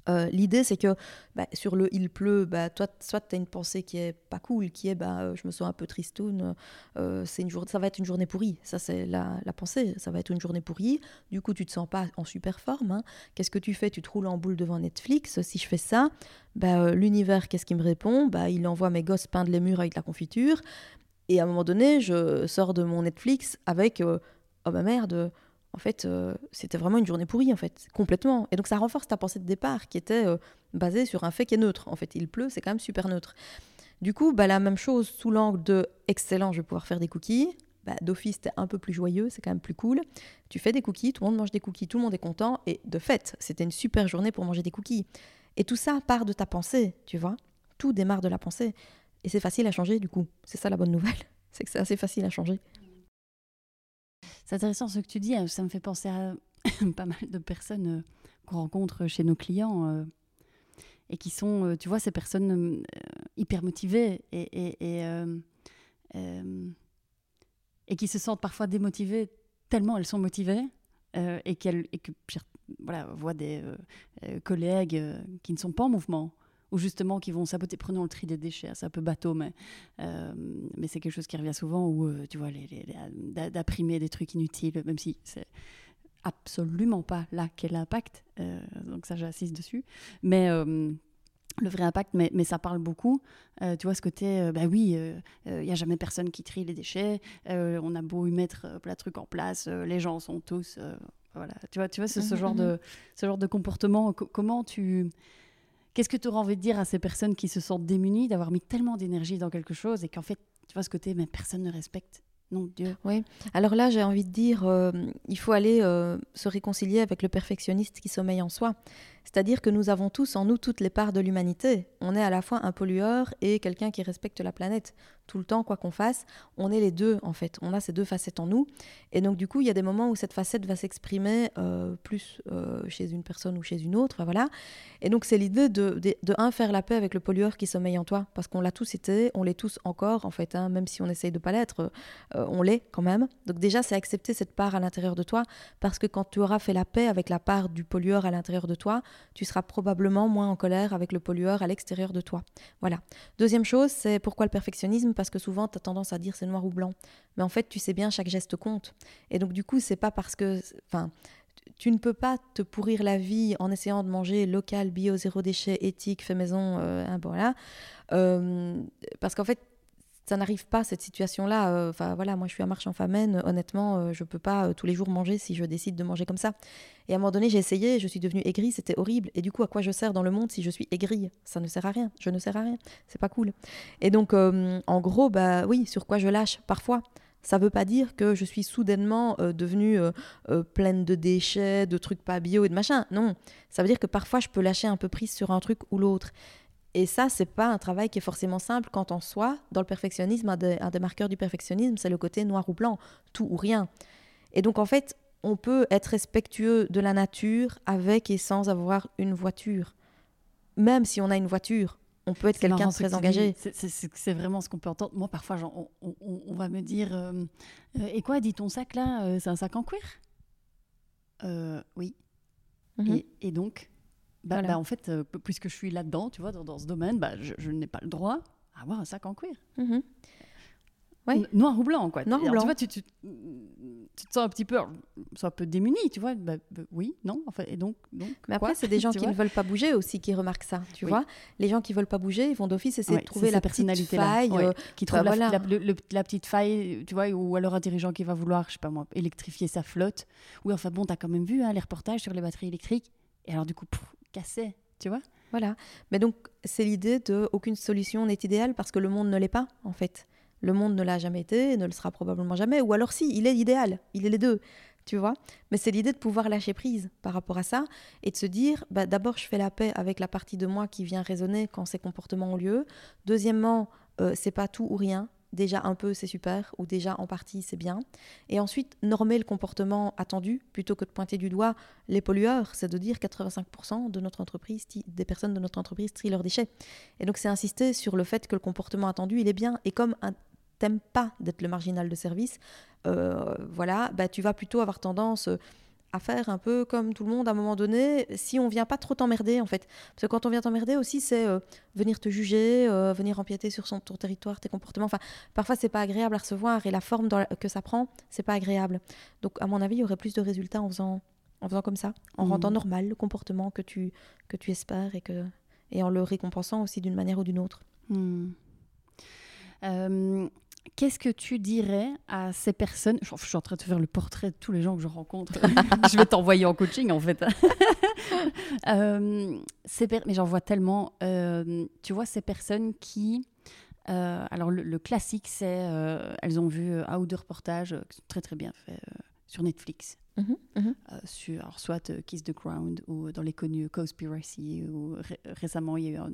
Euh, l'idée, c'est que bah, sur le il pleut, bah, toi, soit tu as une pensée qui est pas cool, qui est bah, euh, je me sens un peu tristoun, euh, une journée, ça va être une journée pourrie. Ça, c'est la, pensée, ça va être une journée pourrie. Du coup, tu te sens pas en super forme. Hein. Qu'est-ce que tu fais? Tu te roules en boule devant Netflix. Si je fais ça, bah, l'univers, qu'est-ce qu'il me répond? Bah, Il envoie mes gosses peindre les murs avec la confiture. Et à un moment donné, je sors de mon Netflix avec Oh ma merde en fait, euh, c'était vraiment une journée pourrie, en fait, complètement. Et donc, ça renforce ta pensée de départ, qui était euh, basée sur un fait qui est neutre. En fait, il pleut, c'est quand même super neutre. Du coup, bah, la même chose sous l'angle de excellent, je vais pouvoir faire des cookies. Bah, D'office, t'es un peu plus joyeux, c'est quand même plus cool. Tu fais des cookies, tout le monde mange des cookies, tout le monde est content. Et de fait, c'était une super journée pour manger des cookies. Et tout ça part de ta pensée, tu vois. Tout démarre de la pensée. Et c'est facile à changer, du coup. C'est ça la bonne nouvelle. C'est que c'est assez facile à changer. C'est intéressant ce que tu dis. Hein. Ça me fait penser à pas mal de personnes euh, qu'on rencontre chez nos clients euh, et qui sont, euh, tu vois, ces personnes hyper motivées et, qui se sentent parfois démotivées tellement elles sont motivées et, qu'elles, que voilà, voient des collègues qui ne sont pas en mouvement ou justement qui vont saboter. Prenons le tri des déchets, c'est un peu bateau, mais, euh, mais c'est quelque chose qui revient souvent, où euh, tu vois, les, d'imprimer des trucs inutiles, même si c'est absolument pas là quel impact. Euh, donc ça, j'assiste dessus. Mais euh, le vrai impact, mais, mais, ça parle beaucoup. Euh, tu vois, ce côté, bah oui, il n'y a jamais personne qui trie les déchets. on a beau y mettre plein de trucs en place. les gens sont tous. voilà. Tu vois, tu vois ce, ce, genre, de, ce genre de comportement. comment tu. Qu'est-ce que tu aurais envie de dire à ces personnes qui se sentent démunies d'avoir mis tellement d'énergie dans quelque chose et qu'en fait, tu vois, ce côté, mais personne ne respecte? Non, Dieu. Oui. Alors là, j'ai envie de dire, euh, il faut aller euh, se réconcilier avec le perfectionniste qui sommeille en soi. C'est-à-dire que nous avons tous en nous toutes les parts de l'humanité. On est à la fois un pollueur et quelqu'un qui respecte la planète. Tout le temps, quoi qu'on fasse, on est les deux en fait. On a ces deux facettes en nous. Et donc du coup, il y a des moments où cette facette va s'exprimer euh, plus euh, chez une personne ou chez une autre. Voilà. Et donc c'est l'idée de, de, un, faire la paix avec le pollueur qui sommeille en toi. Parce qu'on l'a tous été, on l'est tous encore en fait. Hein. même si on essaye de pas l'être, euh, on l'est quand même. Donc déjà, c'est accepter cette part à l'intérieur de toi. Parce que quand tu auras fait la paix avec la part du pollueur à l'intérieur de toi, tu seras probablement moins en colère avec le pollueur à l'extérieur de toi. Voilà. Deuxième chose, c'est pourquoi le perfectionnisme? Parce que souvent, tu as tendance à dire c'est noir ou blanc. Mais en fait, tu sais bien, chaque geste compte. Et donc, du coup, c'est pas parce que. Enfin, tu ne peux pas te pourrir la vie en essayant de manger local, bio, zéro déchet, éthique, fait maison, euh, hein, voilà. Euh, parce qu'en fait, ça n'arrive pas cette situation-là. Euh, enfin voilà, moi je suis à marche en famine. Honnêtement, euh, je peux pas euh, tous les jours manger si je décide de manger comme ça. Et à un moment donné, j'ai essayé, je suis devenue aigrie, c'était horrible. Et du coup, à quoi je sers dans le monde si je suis aigrie? Ça ne sert à rien. Je ne sers à rien. C'est pas cool. Et donc, en gros, bah oui, sur quoi je lâche parfois. Ça ne veut pas dire que je suis soudainement devenue pleine de déchets, de trucs pas bio et de machin. Non, ça veut dire que parfois je peux lâcher un peu prise sur un truc ou l'autre. Et ça, c'est pas un travail qui est forcément simple quand en soi, dans le perfectionnisme, un des, marqueurs du perfectionnisme, c'est le côté noir ou blanc, tout ou rien. Et donc en fait, on peut être respectueux de la nature avec et sans avoir une voiture. Même si on a une voiture, on peut être quelqu'un de très engagé. C'est vraiment ce qu'on peut entendre. Moi, parfois, on, va me dire euh, euh, Et quoi, dit ton sac là euh, C'est un sac en cuir? Oui. Mhm. et, donc bah, bah, en fait, euh, puisque je suis là-dedans, tu vois, dans, ce domaine, bah, je, n'ai pas le droit à avoir un sac en cuir. Mhm. Noir ou blanc, quoi. Noir ou blanc. Tu vois, tu, tu, tu, te sens un petit peu, un peu démuni, tu vois. Bah, oui, non, enfin, et donc, donc Mais après, c'est des gens qui ne veulent pas bouger aussi qui remarquent ça, tu vois. Les gens qui veulent pas bouger, ils vont d'office essayer de trouver la petite faille, euh, qui trouve la, la, la, petite faille, tu vois, ou alors un dirigeant qui va vouloir, je sais pas moi, électrifier sa flotte. Oui, enfin bon, tu as quand même vu hein, les reportages sur les batteries électriques. Et alors du coup, cassé, tu vois Voilà. Mais donc, c'est l'idée de aucune solution n'est idéale parce que le monde ne l'est pas, en fait. Le monde ne l'a jamais été, ne le sera probablement jamais. Ou alors si, il est idéal, il est les deux, tu vois. Mais c'est l'idée de pouvoir lâcher prise par rapport à ça et de se dire, bah, d'abord, je fais la paix avec la partie de moi qui vient résonner quand ces comportements ont lieu. Deuxièmement, euh, c'est pas tout ou rien déjà un peu c'est super ou déjà en partie c'est bien. Et ensuite, normer le comportement attendu plutôt que de pointer du doigt les pollueurs, c'est de dire 85% de notre entreprise, des personnes de notre entreprise trient leurs déchets. Et donc c'est insister sur le fait que le comportement attendu, il est bien. Et comme un t'aimes pas d'être le marginal de service, euh, voilà, bah, tu vas plutôt avoir tendance à faire un peu comme tout le monde à un moment donné, si on vient pas trop t'emmerder en fait. Parce que quand on vient t'emmerder aussi, c'est euh, venir te juger, euh, venir empiéter sur son, ton territoire, tes comportements. Enfin, parfois c'est pas agréable à recevoir et la forme que ça prend, c'est pas agréable. Donc à mon avis, il y aurait plus de résultats en faisant, en faisant comme ça, en mmh. rendant normal le comportement que tu, que tu espères et, que, et en le récompensant aussi d'une manière ou d'une autre. Mmh. Euh, Qu'est-ce que tu dirais à ces personnes je, suis en train de faire le portrait de tous les gens que je rencontre. je vais t'envoyer en coaching en fait. euh, mais j'en vois tellement. Euh, tu vois ces personnes qui. Euh, alors le, classique, c'est euh, elles ont vu un ou deux reportages très très bien faits sur Netflix. Mhm, mhm. sur soit Kiss the Ground ou dans les connus Conspiracy ou récemment il y a eu un,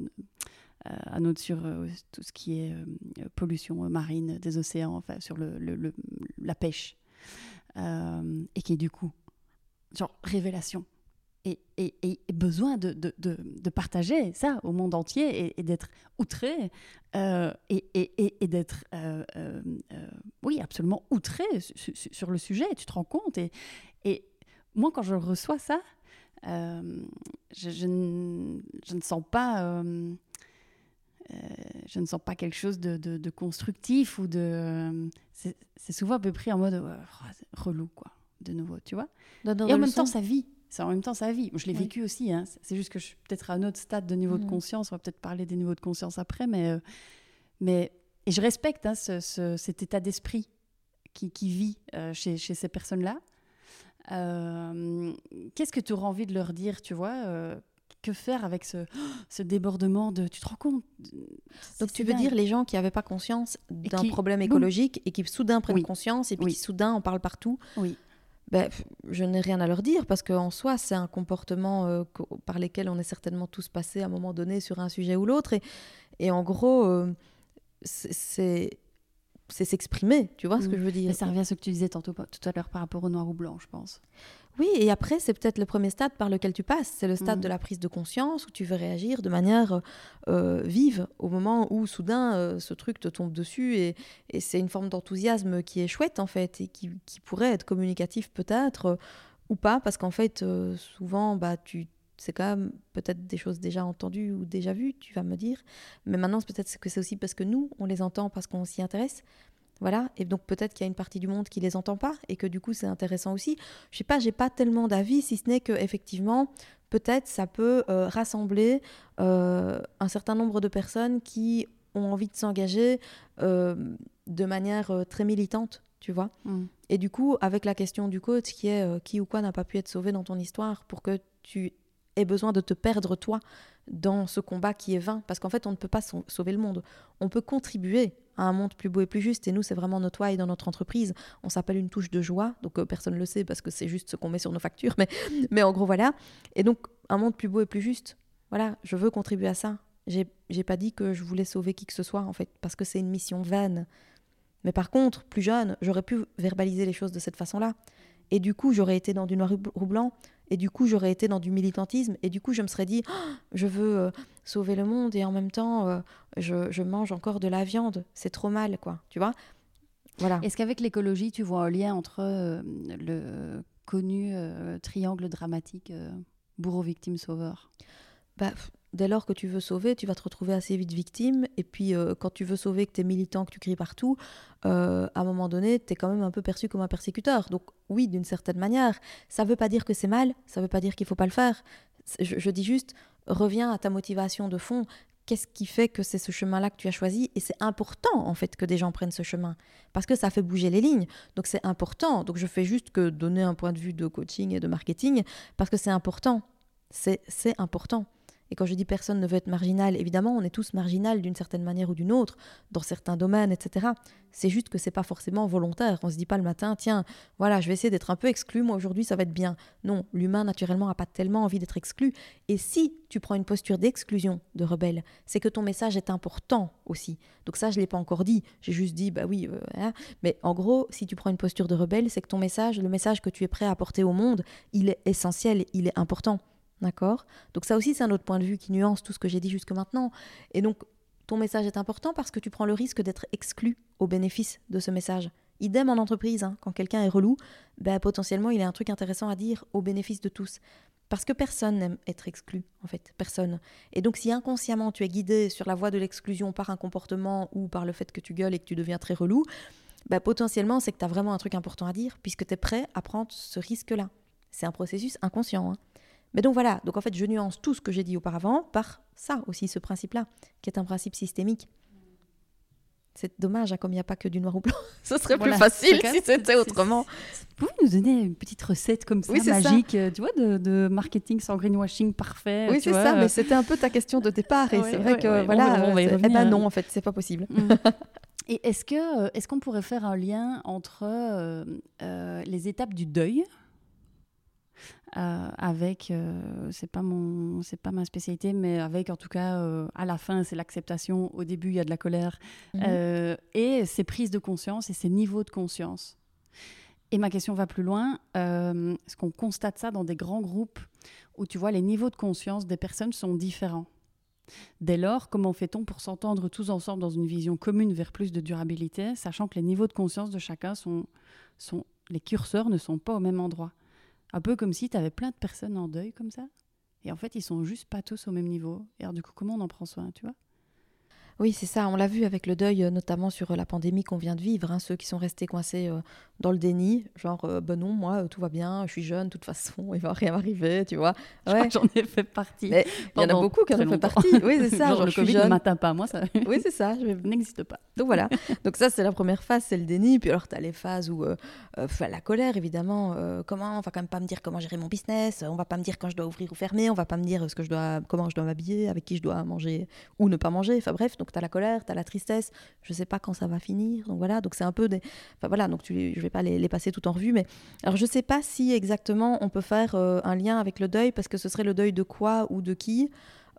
euh, un autre sur euh, tout ce qui est euh, pollution marine des océans, enfin, sur le, le, la pêche. et qui est du coup, genre, révélation. Et, et, et besoin de, de, de, partager ça au monde entier et, d'être outré et, et d'être, oui, absolument outré sur, le sujet. Tu te rends compte? Et, moi, quand je reçois ça, je, je, ne, sens pas euh, je ne sens pas quelque chose de, de, constructif ou de. c'est souvent à peu près en mode relou, quoi. de nouveau, tu vois. Et en même temps, sa vie. C'est en même temps sa vie. Je l'ai Oui. vécu aussi. hein. C'est juste que je suis peut-être à un autre stade de niveau de Mhm. conscience. On va peut-être parler des niveaux de conscience après, mais, euh, mais et je respecte hein, ce- ce- cet état d'esprit qui, qui vit euh, chez, chez ces personnes-là. Euh, Qu'est-ce que tu auras envie de leur dire, tu vois euh, Que faire avec ce, ce débordement de... Tu te rends compte? Donc tu veux dingue. dire les gens qui n'avaient pas conscience d'un qui- problème écologique et qui soudain prennent Oui. conscience et puis Oui. qui soudain en parlent partout, Oui. ben, je n'ai rien à leur dire parce qu'en soi c'est un comportement euh, par lesquels on est certainement tous passés à un moment donné sur un sujet ou l'autre et, et en gros euh, c'est- s'exprimer, tu vois ce Mm. que je veux dire? Ça revient à ce que tu disais tantôt, tout à l'heure par rapport au noir ou blanc, je pense. Oui, et après, c'est peut-être le premier stade par lequel tu passes. C'est le stade Mhm. de la prise de conscience où tu veux réagir de manière euh, vive au moment où soudain euh, ce truc te tombe dessus. Et, et c'est une forme d'enthousiasme qui est chouette en fait et qui, qui pourrait être communicatif peut-être euh, ou pas parce qu'en fait, euh, souvent, bah, tu. C'est quand même peut-être des choses déjà entendues ou déjà vues, tu vas me dire. Mais maintenant, c'est peut-être que c'est aussi parce que nous, on les entend parce qu'on s'y intéresse. Voilà, et donc peut-être qu'il y a une partie du monde qui les entend pas et que du coup c'est intéressant aussi. Je sais pas, j'ai pas tellement d'avis si ce n'est que effectivement peut-être ça peut euh, rassembler euh, un certain nombre de personnes qui ont envie de s'engager euh, de manière très militante, tu vois. Et du coup, avec la question du coach qui est qui ou quoi n'a pas pu être sauvé dans ton histoire pour que tu aies besoin de te perdre toi dans ce combat qui est vain, parce qu'en fait on ne peut pas sau- sauver le monde, on peut contribuer à un monde plus beau et plus juste, et nous c'est vraiment notre why dans notre entreprise, on s'appelle une touche de joie, donc euh, personne ne le sait parce que c'est juste ce qu'on met sur nos factures, mais, mais en gros voilà, et donc un monde plus beau et plus juste, voilà, je veux contribuer à ça, j'ai pas dit que je voulais sauver qui que ce soit en fait, parce que c'est une mission vaine, mais par contre, plus jeune, j'aurais pu verbaliser les choses de cette façon-là. Et du coup, j'aurais été dans du noir ou blanc. Et du coup, j'aurais été dans du militantisme. Et du coup, je me serais dit, Ah, je veux euh, sauver le monde et en même temps, euh, je, je mange encore de la viande. C'est trop mal, quoi. Tu vois? Voilà. Est-ce qu'avec l'écologie, tu vois un lien entre euh, le connu triangle dramatique bourreau, victime, sauveur Bah, dès lors que tu veux sauver, tu vas te retrouver assez vite victime. Et puis, euh, quand tu veux sauver, que tu es militant, que tu cries partout, euh, à un moment donné, tu es quand même un peu perçu comme un persécuteur. Donc, oui, d'une certaine manière. Ça veut pas dire que c'est mal, ça veut pas dire qu'il faut pas le faire. Je, je dis juste, reviens à ta motivation de fond. Qu'est-ce qui fait que c'est ce chemin-là que tu as choisi? Et c'est important, en fait, que des gens prennent ce chemin. Parce que ça fait bouger les lignes. Donc, c'est important. Donc, je fais juste que donner un point de vue de coaching et de marketing, parce que c'est important. C'est important. Et quand je dis personne ne veut être marginal, évidemment, on est tous marginal d'une certaine manière ou d'une autre, dans certains domaines, etc. C'est juste que c'est pas forcément volontaire. On se dit pas le matin, tiens, voilà, je vais essayer d'être un peu exclu, moi aujourd'hui ça va être bien. Non, l'humain naturellement a pas tellement envie d'être exclu. Et si tu prends une posture d'exclusion, de rebelle, c'est que ton message est important aussi. Donc ça, je l'ai pas encore dit. J'ai juste dit, bah oui, euh, mais en gros, si tu prends une posture de rebelle, c'est que ton message, le message que tu es prêt à apporter au monde, il est essentiel, il est important. D'accord? Donc ça aussi, c'est un autre point de vue qui nuance tout ce que j'ai dit jusque maintenant. Et donc, ton message est important parce que tu prends le risque d'être exclu au bénéfice de ce message. Idem en entreprise, hein. quand quelqu'un est relou, ben, potentiellement il a un truc intéressant à dire au bénéfice de tous. Parce que personne n'aime être exclu, en fait, personne. Et donc si inconsciemment tu es guidé sur la voie de l'exclusion par un comportement ou par le fait que tu gueules et que tu deviens très relou, ben, potentiellement c'est que tu as vraiment un truc important à dire puisque tu es prêt à prendre ce risque-là. C'est un processus inconscient. hein. Mais donc voilà, donc en fait je nuance tout ce que j'ai dit auparavant par ça aussi, ce principe-là, qui est un principe systémique. C'est dommage, hein, comme il n'y a pas que du noir ou blanc. Ce serait Voilà, plus facile si c'était autrement. Vous pouvez nous donner une petite recette comme ça, Oui, ça. magique, euh, tu vois, de, de marketing sans greenwashing parfait Oui, c'est ça, euh, mais c'était un peu ta question de départ. Et Ouais, c'est vrai ouais, que ouais, voilà, va- on va y c'est- eh ben non, en fait, c'est pas possible. Mm. Et est-ce euh, est-ce qu'on pourrait faire un lien entre euh, euh, les étapes du deuil euh, avec euh, c'est pas mon c'est pas ma spécialité mais avec en tout cas euh, à la fin c'est l'acceptation. Au début il y a de la colère. Mhm. euh, et ces prises de conscience et ces niveaux de conscience. Et ma question va plus loin. Est-ce qu'on constate ça dans des grands groupes où tu vois les niveaux de conscience des personnes sont différents. Dès lors, comment fait-on pour s'entendre tous ensemble dans une vision commune vers plus de durabilité, sachant que les niveaux de conscience de chacun sont, sont les curseurs ne sont pas au même endroit? Un peu comme si tu avais plein de personnes en deuil comme ça, et en fait ils sont juste pas tous au même niveau. Et alors du coup, comment on en prend soin, tu vois? Oui, c'est ça. On l'a vu avec le deuil, euh, notamment sur euh, la pandémie qu'on vient de vivre. hein, ceux qui sont restés coincés euh, dans le déni, genre, euh, ben non, moi, tout va bien, je suis jeune, de toute façon, il va rien m'arriver, tu vois. Ouais. J'en ai fait partie. Mais il y en a beaucoup qui en ont fait partie. Oui, c'est ça. Genre, genre, le je Covid ne m'atteint pas, moi, ça Oui, c'est ça. Je n'existe pas. Donc voilà. Donc ça, c'est la première phase, c'est le déni. Puis alors, tu as les phases où euh, la colère, évidemment. comment On va quand même pas me dire comment gérer mon business. On va pas me dire quand je dois ouvrir ou fermer. On va pas me dire ce que je dois, comment je dois m'habiller, avec qui je dois manger ou ne pas manger. Enfin bref, donc tu as la colère, tu as la tristesse. Je sais pas quand ça va finir. Donc voilà. Donc c'est un peu des. Enfin voilà. Donc tu, je vais pas les, passer tout en revue, mais alors je sais pas si exactement on peut faire euh, un lien avec le deuil parce que ce serait le deuil de quoi ou de qui.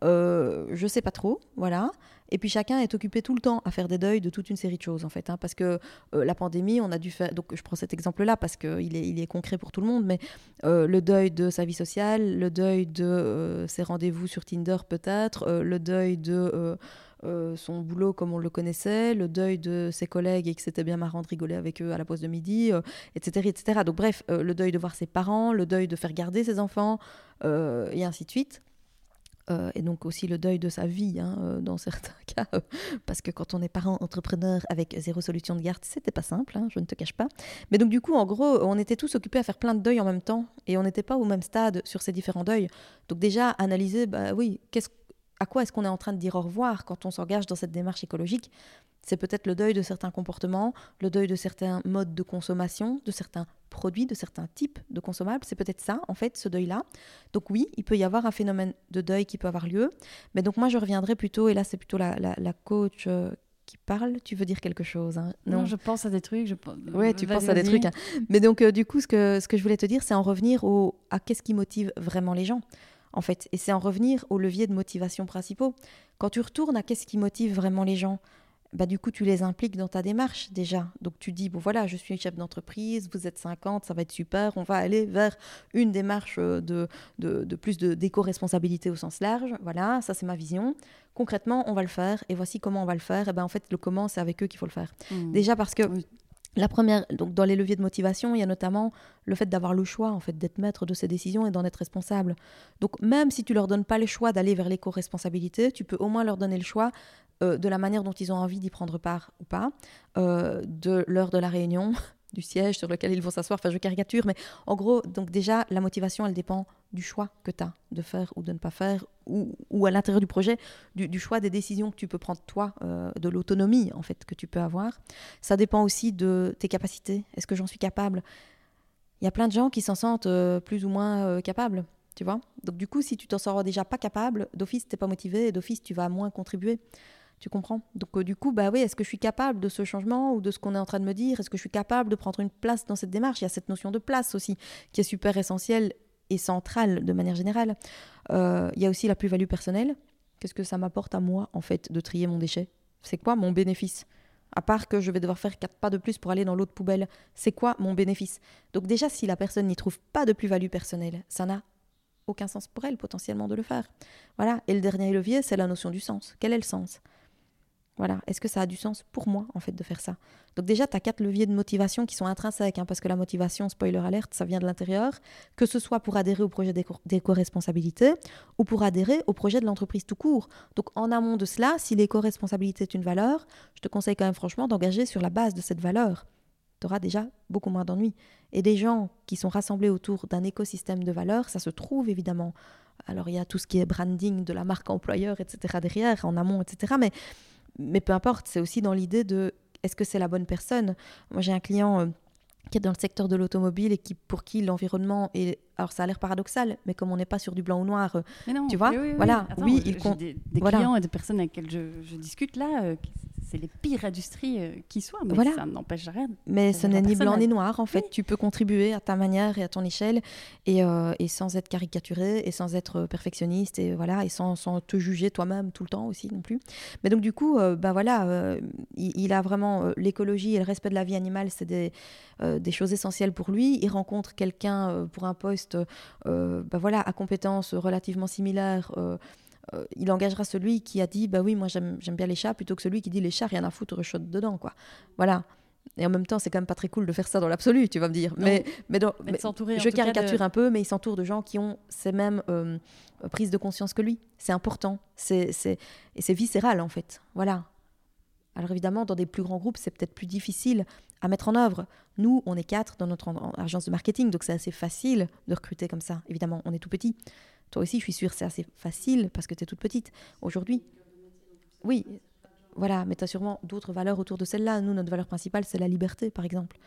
Euh, je sais pas trop, voilà. Et puis chacun est occupé tout le temps à faire des deuils de toute une série de choses en fait, hein, parce que euh, la pandémie, on a dû faire. Donc je prends cet exemple-là parce qu'il est, il est concret pour tout le monde, mais euh, le deuil de sa vie sociale, le deuil de ses rendez-vous sur Tinder peut-être, le deuil de euh, son boulot comme on le connaissait, le deuil de ses collègues et que c'était bien marrant de rigoler avec eux à la pause de midi, euh, etc., etc. Donc bref, euh, le deuil de voir ses parents, le deuil de faire garder ses enfants, et ainsi de suite. Et donc aussi le deuil de sa vie, hein, dans certains cas, parce que quand on est parent entrepreneur avec zéro solution de garde, c'était pas simple, hein, je ne te cache pas. Mais donc du coup, en gros, on était tous occupés à faire plein de deuils en même temps, et on n'était pas au même stade sur ces différents deuils. Donc déjà, analyser, bah oui, qu'est-ce, à quoi est-ce qu'on est en train de dire au revoir quand on s'engage dans cette démarche écologique? C'est peut-être le deuil de certains comportements, le deuil de certains modes de consommation, de certains produits, de certains types de consommables. C'est peut-être ça, en fait, ce deuil-là. Donc oui, il peut y avoir un phénomène de deuil qui peut avoir lieu. Mais donc moi, je reviendrai plutôt, et là, c'est plutôt la, la, la coach euh, qui parle. Tu veux dire quelque chose hein? Non, je pense à des trucs. Je... Ouais, tu penses à des trucs. hein. Mais donc, euh, du coup, ce que, ce que je voulais te dire, c'est en revenir au, à qu'est-ce qui motive vraiment les gens, en fait. Et c'est en revenir aux leviers de motivation principaux. Quand tu retournes à qu'est-ce qui motive vraiment les gens, bah, du coup, tu les impliques dans ta démarche déjà. Donc, tu dis, bon, voilà, je suis chef d'entreprise, vous êtes 50, ça va être super, on va aller vers une démarche euh, de, de, de plus de- d'éco-responsabilité au sens large. Voilà, ça, c'est ma vision. Concrètement, on va le faire. Et voici comment on va le faire. Et ben, en fait, le comment, c'est avec eux qu'il faut le faire. Mm. Déjà parce que Oui. La première, donc dans les leviers de motivation, il y a notamment le fait d'avoir le choix, en fait, d'être maître de ses décisions et d'en être responsable. Donc même si tu leur donnes pas le choix d'aller vers l'éco-responsabilité, tu peux au moins leur donner le choix euh, de la manière dont ils ont envie d'y prendre part ou pas, euh, de l'heure de la réunion, du siège sur lequel ils vont s'asseoir. Enfin, je caricature, mais en gros, donc déjà, la motivation, elle dépend du choix que tu as de faire ou de ne pas faire, ou, ou à l'intérieur du projet, du, choix des décisions que tu peux prendre toi, euh, de l'autonomie en fait que tu peux avoir. Ça dépend aussi de tes capacités. Est-ce que j'en suis capable? Il y a plein de gens qui s'en sentent euh, plus ou moins euh, capables, tu vois? Donc du coup, si tu t'en sors déjà pas capable, d'office t'es pas motivé, d'office tu vas moins contribuer. Tu comprends? Donc euh, du coup, bah oui, est-ce que je suis capable de ce changement ou de ce qu'on est en train de me dire? Est-ce que je suis capable de prendre une place dans cette démarche? Il y a cette notion de place aussi qui est super essentielle et centrale de manière générale. Euh, il y a aussi la plus-value personnelle. Qu'est-ce que ça m'apporte à moi, en fait, de trier mon déchet? C'est quoi mon bénéfice? À part que je vais devoir faire quatre pas de plus pour aller dans l'autre poubelle, c'est quoi mon bénéfice? Donc déjà, si la personne n'y trouve pas de plus-value personnelle, ça n'a aucun sens pour elle potentiellement de le faire. Voilà. Et le dernier levier, c'est la notion du sens. Quel est le sens? Voilà, est-ce que ça a du sens pour moi en fait de faire ça? Donc déjà, tu as quatre leviers de motivation qui sont intrinsèques, hein, parce que la motivation, spoiler alerte, ça vient de l'intérieur, que ce soit pour adhérer au projet d'éco- d'éco-responsabilité ou pour adhérer au projet de l'entreprise tout court. Donc en amont de cela, si l'éco-responsabilité est une valeur, je te conseille quand même franchement d'engager sur la base de cette valeur. Tu auras déjà beaucoup moins d'ennuis. Et des gens qui sont rassemblés autour d'un écosystème de valeurs, ça se trouve évidemment. Alors il y a tout ce qui est branding de la marque employeur, etc. derrière, en amont, etc. Mais mais peu importe, c'est aussi dans l'idée de est-ce que c'est la bonne personne? Moi, j'ai un client euh, qui est dans le secteur de l'automobile et qui, pour qui l'environnement est. Alors, ça a l'air paradoxal, mais comme on n'est pas sur du blanc ou noir, euh, Mais non, Tu vois, oui, oui, oui. voilà, oui, j'ai il compte- des, des voilà. clients et des personnes avec lesquelles je, je discute là, euh, c'est les pires industries euh, qui soient, mais Voilà. ça n'empêche rien. mais Ça ce n'est ni blanc ni noir. En fait, tu peux contribuer à ta manière et à ton échelle, et, euh, et sans être caricaturé, et sans être perfectionniste, et voilà, et sans, sans te juger toi-même tout le temps aussi non plus. Mais donc, du coup, euh, ben voilà, euh, il, il a vraiment euh, l'écologie et le respect de la vie animale, c'est des, euh, des choses essentielles pour lui. Il rencontre quelqu'un euh, pour un poste, euh, ben voilà, à compétences relativement similaires. Euh, il engagera celui qui a dit bah oui moi j'aime bien les chats plutôt que celui qui dit les chats rien à foutre shot dedans quoi voilà Et en même temps, c'est quand même pas très cool de faire ça dans l'absolu, tu vas me dire. Mais, mais, je caricature un peu, mais il s'entoure de gens qui ont ces mêmes euh, prises de conscience que lui. C'est important. C'est, et c'est viscéral, en fait. Voilà. Alors évidemment, dans des plus grands groupes, c'est peut-être plus difficile à mettre en œuvre. Nous, on est quatre dans notre agence de marketing, donc c'est assez facile de recruter comme ça. Évidemment, on est tout petit. Toi aussi, je suis sûre, c'est assez facile parce que tu es toute petite. Aujourd'hui, oui, voilà, mais tu as sûrement d'autres valeurs autour de celle-là. Nous, notre valeur principale, c'est la liberté, par exemple.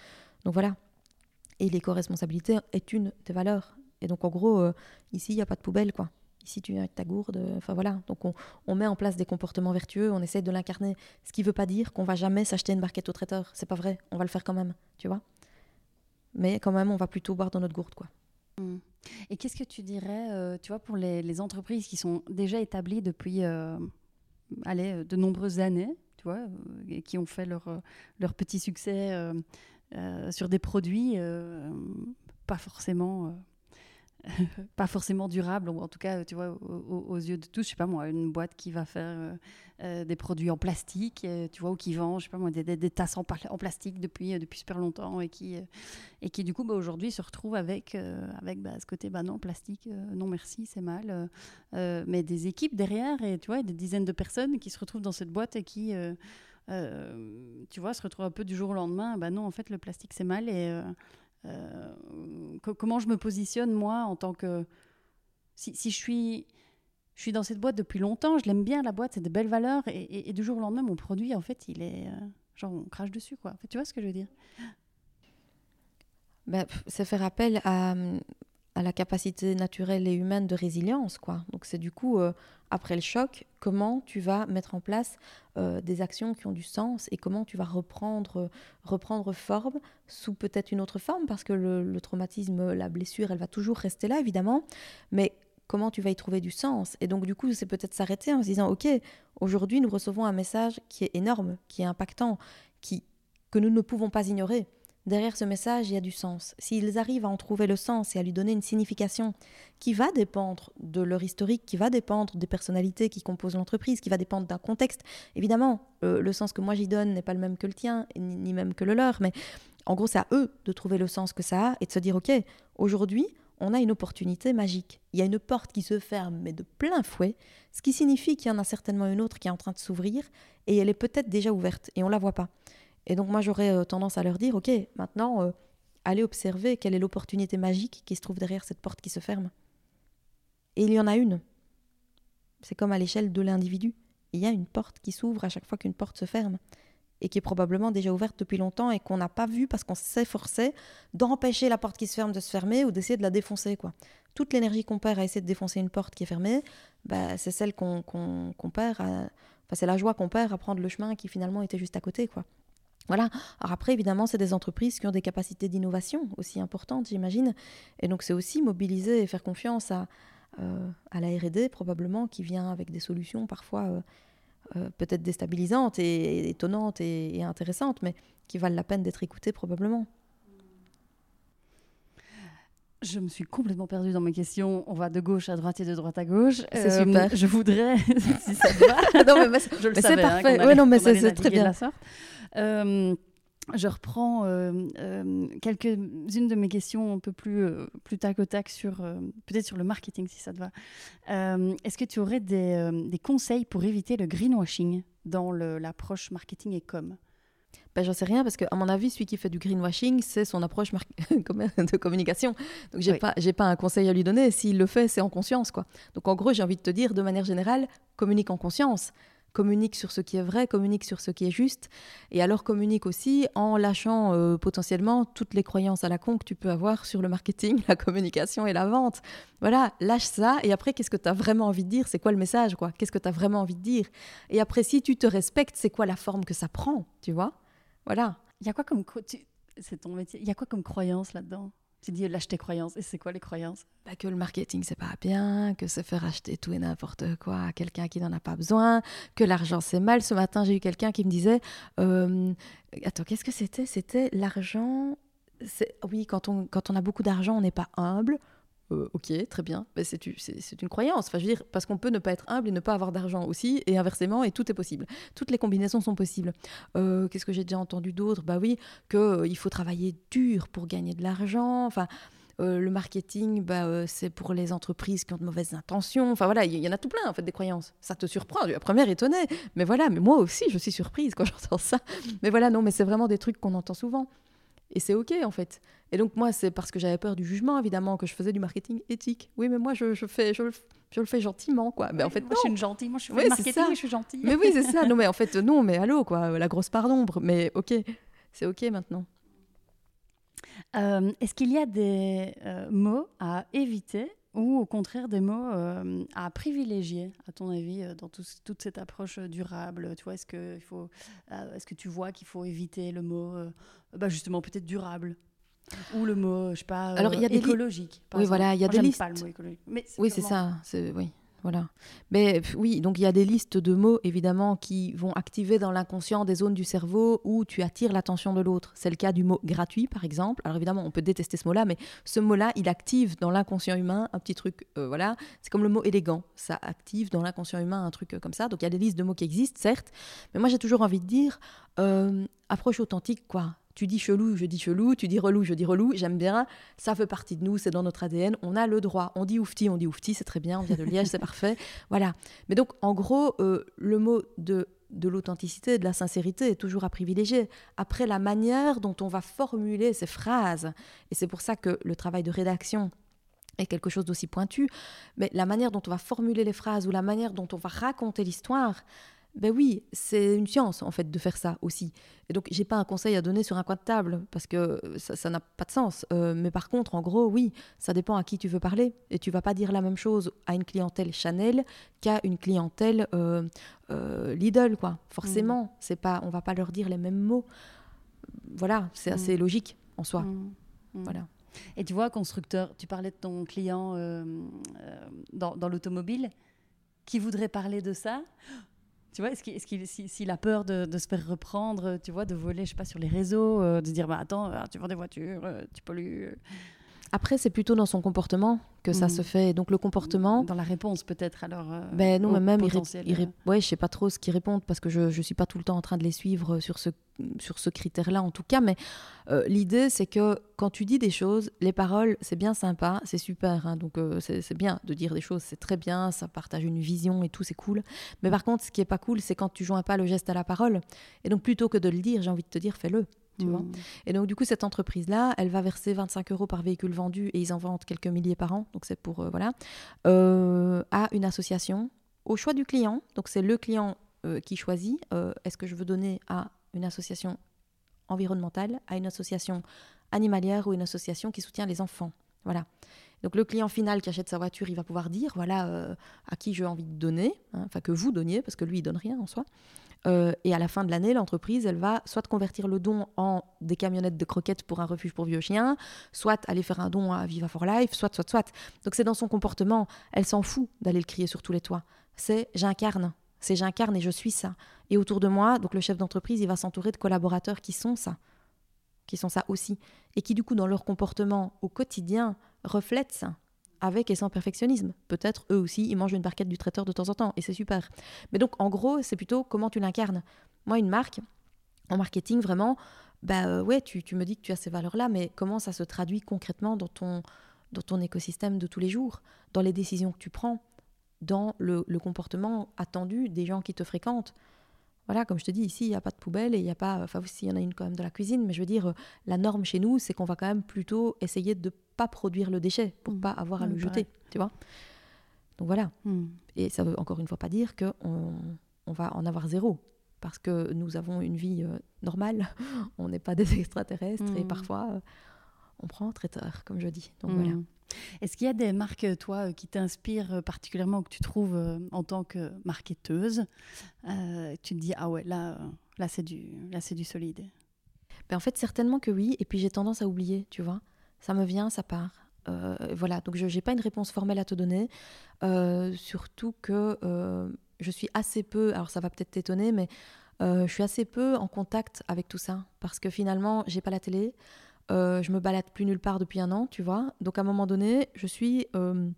Donc voilà. Et l'éco-responsabilité est une des valeurs. Et donc, en gros, euh, ici, il n'y a pas de poubelle, quoi. Ici, tu viens avec ta gourde. Euh, enfin, voilà. Donc, on, met en place des comportements vertueux. On essaie de l'incarner. Ce qui ne veut pas dire qu'on va jamais s'acheter une barquette au traiteur. C'est pas vrai. On va le faire quand même, tu vois? Mais quand même, on va plutôt boire dans notre gourde, quoi. Mmh. Et qu'est-ce que tu dirais, euh, tu vois, pour les, entreprises qui sont déjà établies depuis allez, euh, de nombreuses années, tu vois, euh, et qui ont fait leur, euh, leur petit succès sur des produits pas forcément pas forcément durable, ou en tout cas, tu vois, aux, yeux de tous, je sais pas moi, une boîte qui va faire euh, euh, des produits en plastique, euh, tu vois, ou qui vend, je sais pas moi, des, des, tasses en, plastique depuis, depuis super longtemps et qui, et qui du coup, bah, aujourd'hui, se retrouve avec, avec bah, ce côté, bah non, plastique, non merci, c'est mal, mais des équipes derrière et tu vois, des dizaines de personnes qui se retrouvent dans cette boîte et qui, tu vois, se retrouvent un peu du jour au lendemain, bah non, en fait, le plastique, c'est mal et euh, comment je me positionne moi en tant que si, si, je suis je suis dans cette boîte depuis longtemps, je l'aime bien la boîte, c'est de belles valeurs et, du jour au lendemain mon produit en fait il est euh, genre on crache dessus quoi. tu vois ce que je veux dire? Ben, ça fait appel à, à la capacité naturelle et humaine de résilience. Quoi. Donc c'est du coup, euh, après le choc, comment tu vas mettre en place euh, des actions qui ont du sens et comment tu vas reprendre, reprendre forme sous peut-être une autre forme, parce que le, traumatisme, la blessure, elle va toujours rester là, évidemment, mais comment tu vas y trouver du sens? Et donc du coup, c'est peut-être s'arrêter en se disant, OK, aujourd'hui, nous recevons un message qui est énorme, qui est impactant, qui, que nous ne pouvons pas ignorer. Derrière ce message, il y a du sens. S'ils arrivent à en trouver le sens et à lui donner une signification qui va dépendre de leur historique, qui va dépendre des personnalités qui composent l'entreprise, qui va dépendre d'un contexte, évidemment, euh, le sens que moi j'y donne n'est pas le même que le tien, ni, même que le leur, mais en gros, c'est à eux de trouver le sens que ça a et de se dire, OK, aujourd'hui, on a une opportunité magique. Il y a une porte qui se ferme, mais de plein fouet, ce qui signifie qu'il y en a certainement une autre qui est en train de s'ouvrir et elle est peut-être déjà ouverte et on ne la voit pas. Et donc moi j'aurais euh, tendance à leur dire, ok, maintenant, euh, allez observer quelle est l'opportunité magique qui se trouve derrière cette porte qui se ferme. Et il y en a une. C'est comme à l'échelle de l'individu. Il y a une porte qui s'ouvre à chaque fois qu'une porte se ferme et qui est probablement déjà ouverte depuis longtemps et qu'on n'a pas vu parce qu'on s'efforçait d'empêcher la porte qui se ferme de se fermer ou d'essayer de la défoncer. quoi. Toute l'énergie qu'on perd à essayer de défoncer une porte qui est fermée, bah, c'est celle qu'on perd, à... enfin, c'est la joie qu'on perd à prendre le chemin qui finalement était juste à côté. quoi. Voilà. Alors après, évidemment, c'est des entreprises qui ont des capacités d'innovation aussi importantes, j'imagine. Et donc, c'est aussi mobiliser et faire confiance à, euh, à la R&D, probablement, qui vient avec des solutions parfois euh, euh, peut-être déstabilisantes et, étonnantes et, intéressantes, mais qui valent la peine d'être écoutées, probablement. Je me suis complètement perdue dans mes questions. On va de gauche à droite et de droite à gauche. C'est super. Je voudrais, si ça te va. non, mais je le savais. C'est hein, parfait. oui, non, mais c'est très bien. Euh, je reprends euh, euh, quelques-unes de mes questions un peu plus, plus tac au tac sur peut-être sur le marketing si ça te va. Est-ce que tu aurais des, des, conseils pour éviter le greenwashing dans l'approche marketing et com? Ben, J'en sais rien parce qu'à mon avis, celui qui fait du greenwashing, c'est son approche de communication. Donc, j'ai n'ai pas, pas un conseil à lui donner. S'il le fait, c'est en conscience. quoi. Donc, en gros, j'ai envie de te dire, de manière générale, communique en conscience communique sur ce qui est vrai, communique sur ce qui est juste, et alors communique aussi en lâchant euh, potentiellement toutes les croyances à la con que tu peux avoir sur le marketing, la communication et la vente. Voilà, lâche ça, et après, qu'est-ce que tu as vraiment envie de dire? C'est quoi le message, quoi? Qu'est-ce que tu as vraiment envie de dire? Et après, si tu te respectes, c'est quoi la forme que ça prend, tu vois? Voilà. Il y a quoi comme... C'est ton métier. Il y a quoi comme croyance là-dedans? Tu dis lâche tes croyances. Et c'est quoi les croyances? Bah, Que le marketing, c'est pas bien, que se faire acheter tout et n'importe quoi à quelqu'un qui n'en a pas besoin, que l'argent, c'est mal. Ce matin, j'ai eu quelqu'un qui me disait euh, Attends, qu'est-ce que c'était? C'était l'argent. Oui, quand on, quand on a beaucoup d'argent, on n'est pas humble. Euh, ok, très bien. C'est une croyance. Enfin, je veux dire, parce qu'on peut ne pas être humble et ne pas avoir d'argent aussi, et inversement, et tout est possible. Toutes les combinaisons sont possibles. Euh, qu'est-ce que j'ai déjà entendu d'autre? Bah oui, qu'il euh, faut travailler dur pour gagner de l'argent. Enfin. le marketing, bah, c'est pour les entreprises qui ont de mauvaises intentions. Enfin voilà, il y, en a tout plein en fait des croyances. Ça te surprend, la première étonnée. Mais voilà, mais moi aussi, je suis surprise quand j'entends ça. Mais voilà, non, mais c'est vraiment des trucs qu'on entend souvent. Et c'est OK, en fait. Et donc, moi, c'est parce que j'avais peur du jugement, évidemment, que je faisais du marketing éthique. Oui, mais moi, je, je fais, je, je, le fais gentiment, quoi. Mais en fait, moi, je suis une gentille. Moi, je fais du marketing, je suis gentille. Mais oui, c'est ça. Non, mais en fait, non, mais allô, quoi. La grosse part d'ombre. Mais OK, c'est OK maintenant. Euh, est-ce qu'il y a des euh, mots à éviter ou au contraire des mots euh, à privilégier, à ton avis, dans toute cette approche durable? Tu vois, est-ce que, il faut, est-ce que tu vois qu'il faut éviter le mot, bah justement, peut-être durable ou le mot, je sais pas, Alors, il y a écologique. oui, voilà, il y a des listes. Pas le mot écologique, mais oui, c'est ça. Oui. Voilà. Mais oui, donc il y a des listes de mots, évidemment, qui vont activer dans l'inconscient des zones du cerveau où tu attires l'attention de l'autre. C'est le cas du mot gratuit, par exemple. Alors évidemment, on peut détester ce mot-là, mais ce mot-là, il active dans l'inconscient humain un petit truc, euh, voilà. C'est comme le mot élégant. Ça active dans l'inconscient humain un truc euh, comme ça. Donc il y a des listes de mots qui existent, certes. Mais moi, j'ai toujours envie de dire, euh, approche authentique, quoi. Tu dis chelou, je dis chelou, tu dis relou, je dis relou, j'aime bien, ça fait partie de nous, c'est dans notre ADN, on a le droit. On dit oufti, on dit oufti, c'est très bien, on vient de Liège, c'est parfait. Voilà. Mais donc, en gros, euh, le mot de, de l'authenticité, de la sincérité est toujours à privilégier. Après, la manière dont on va formuler ces phrases, et c'est pour ça que le travail de rédaction est quelque chose d'aussi pointu, mais la manière dont on va formuler les phrases ou la manière dont on va raconter l'histoire, ben oui, c'est une science en fait de faire ça aussi. Et donc j'ai pas un conseil à donner sur un coin de table parce que ça n'a pas de sens. Euh, mais par contre, en gros, oui, ça dépend à qui tu veux parler et tu vas pas dire la même chose à une clientèle Chanel qu'à une clientèle euh, euh, Lidl, quoi. Forcément, mm. c'est pas, on va pas leur dire les mêmes mots. Voilà, c'est assez mm. logique en soi. Mm. Voilà. Et tu vois, constructeur, tu parlais de ton client dans, dans l'automobile qui voudrait parler de ça? Tu vois, est-ce qu'il, s'il a peur de, se faire reprendre, tu vois, de voler, je sais pas, sur les réseaux, euh, de dire, bah attends, euh, tu vends des voitures, euh, tu pollues. Après, c'est plutôt dans son comportement que ça mm. se fait. Donc le comportement. Dans la réponse peut-être alors. Euh, ben non, mais même il, ouais, je sais pas trop ce qu'ils répondent parce que je je suis pas tout le temps en train de les suivre sur ce sur ce critère-là en tout cas. Mais euh, l'idée c'est que quand tu dis des choses, les paroles c'est bien sympa, c'est super. Hein. donc euh, c'est bien de dire des choses, c'est très bien, ça partage une vision et tout, c'est cool. Mais par contre, ce qui est pas cool, c'est quand tu joins pas le geste à la parole. Et donc plutôt que de le dire, j'ai envie de te dire, fais-le. Mm. Et donc, du coup, cette entreprise-là, elle va verser 25 euros par véhicule vendu et ils en vendent quelques milliers par an. Donc, c'est pour, euh, voilà, euh, à une association au choix du client. Donc, c'est le client euh, qui choisit est-ce que je veux donner à une association environnementale, à une association animalière ou une association qui soutient les enfants? Voilà. Donc le client final qui achète sa voiture, il va pouvoir dire voilà à qui j'ai envie de donner, hein, enfin que vous donniez, parce que lui il donne rien en soi. Euh, et à la fin de l'année, l'entreprise, elle va soit convertir le don en des camionnettes de croquettes pour un refuge pour vieux chiens, soit aller faire un don à Viva for Life, soit, soit, soit. Donc c'est dans son comportement. Elle s'en fout d'aller le crier sur tous les toits. C'est j'incarne. C'est j'incarne et je suis ça. Et autour de moi, donc le chef d'entreprise, il va s'entourer de collaborateurs qui sont ça, qui sont ça aussi, et qui du coup dans leur comportement au quotidien reflètent ça avec et sans perfectionnisme. Peut-être eux aussi, ils mangent une barquette du traiteur de temps en temps, et c'est super. Mais donc, en gros, c'est plutôt comment tu l'incarnes. Moi, une marque, en marketing, vraiment, bah euh, ouais, tu, tu, me dis que tu as ces valeurs-là, mais comment ça se traduit concrètement dans ton, dans ton écosystème de tous les jours, dans les décisions que tu prends, dans le, le comportement attendu des gens qui te fréquentent voilà, comme je te dis, ici, il n'y a pas de poubelle et il n'y a pas. Enfin, s'il y en a une quand même de la cuisine, mais je veux dire, euh, la norme chez nous, c'est qu'on va quand même plutôt essayer de pas produire le déchet pour ne mmh. pas avoir à le jeter, tu vois. Donc voilà. Mmh. Et ça veut encore une fois pas dire qu'on on va en avoir zéro. Parce que nous avons une vie euh, normale, on n'est pas des extraterrestres et mmh. parfois euh, on prend traiteur, comme je dis. Donc voilà. Est-ce qu'il y a des marques, toi, euh, qui t'inspirent particulièrement, que tu trouves euh, en tant que marketeuse Tu te dis, ah ouais, là, là c'est du, là, du solide? Ben en fait, certainement que oui. Et puis j'ai tendance à oublier, tu vois. Ça me vient, ça part. voilà, donc je n'ai pas une réponse formelle à te donner. surtout que je suis assez peu, alors ça va peut-être t'étonner, mais je suis assez peu en contact avec tout ça. Parce que finalement, j'ai pas la télé. Euh, je me balade plus nulle part depuis un an, tu vois. Donc à un moment donné, je suis, euh,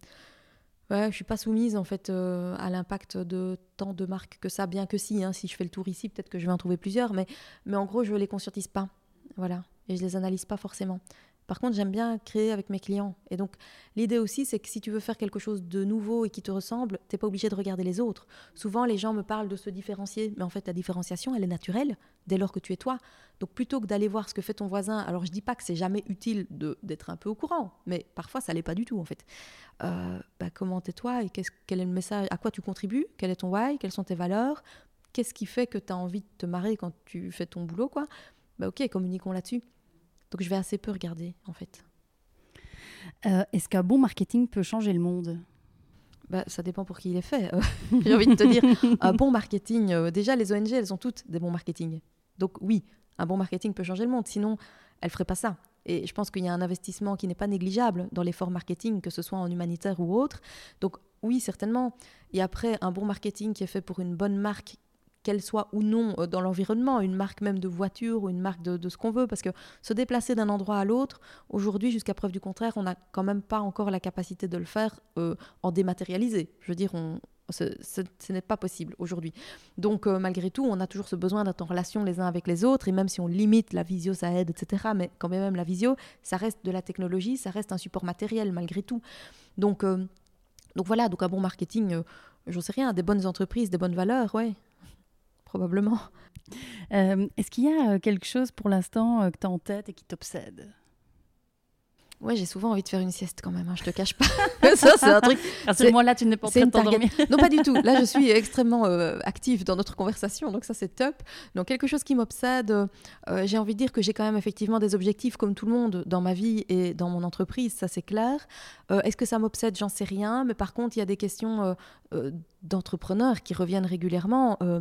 ouais, je suis pas soumise en fait euh, à l'impact de tant de marques que ça, bien que si, hein, si je fais le tour ici, peut-être que je vais en trouver plusieurs, mais, mais en gros, je les conscientise pas, voilà, et je les analyse pas forcément. Par contre, j'aime bien créer avec mes clients. Et donc, l'idée aussi, c'est que si tu veux faire quelque chose de nouveau et qui te ressemble, t'es pas obligé de regarder les autres. Souvent, les gens me parlent de se différencier, mais en fait, la différenciation, elle est naturelle dès lors que tu es toi. Donc, plutôt que d'aller voir ce que fait ton voisin, alors je dis pas que c'est jamais utile d'être un peu au courant, mais parfois, ça l'est pas du tout, en fait. Euh, bah, comment t'es toi et quel est le message, à quoi tu contribues, quel est ton why, quelles sont tes valeurs, qu'est-ce qui fait que tu as envie de te marrer quand tu fais ton boulot, quoi? Bah, ok, communiquons là-dessus. Donc je vais assez peu regarder en fait. Euh, est-ce qu'un bon marketing peut changer le monde? Bah, ça dépend pour qui il est fait. J'ai envie de te dire, un bon marketing, euh, déjà les ONG, elles ont toutes des bons marketing. Donc oui, un bon marketing peut changer le monde, sinon elles ne feraient pas ça. Et je pense qu'il y a un investissement qui n'est pas négligeable dans l'effort marketing, que ce soit en humanitaire ou autre. Donc oui, certainement. Et après, un bon marketing qui est fait pour une bonne marque qu'elle soit ou non euh, dans l'environnement, une marque même de voiture ou une marque de, ce qu'on veut, parce que se déplacer d'un endroit à l'autre, aujourd'hui, jusqu'à preuve du contraire, on n'a quand même pas encore la capacité de le faire euh, en dématérialisé. Je veux dire, on, ce, n'est pas possible aujourd'hui. Donc, euh, malgré tout, on a toujours ce besoin d'être en relation les uns avec les autres, et même si on limite la visio, ça aide, etc. Mais quand même, la visio, ça reste de la technologie, ça reste un support matériel malgré tout. Donc, donc voilà, donc un bon marketing, j'en sais rien, des bonnes entreprises, des bonnes valeurs, ouais, probablement. Euh, est-ce qu'il y a euh, quelque chose pour l'instant euh, que tu as en tête et qui t'obsède? Ouais, j'ai souvent envie de faire une sieste quand même, hein, je te cache pas. ça, c'est un truc. À ce moment-là, tu n'es pas en train de t'endormir. non, pas du tout. Là, je suis extrêmement active dans notre conversation, donc ça, c'est top. Donc, quelque chose qui m'obsède, j'ai envie de dire que j'ai quand même effectivement des objectifs comme tout le monde dans ma vie et dans mon entreprise, ça, c'est clair. Est-ce que ça m'obsède? J'en sais rien. Mais par contre, il y a des questions d'entrepreneurs qui reviennent régulièrement, euh,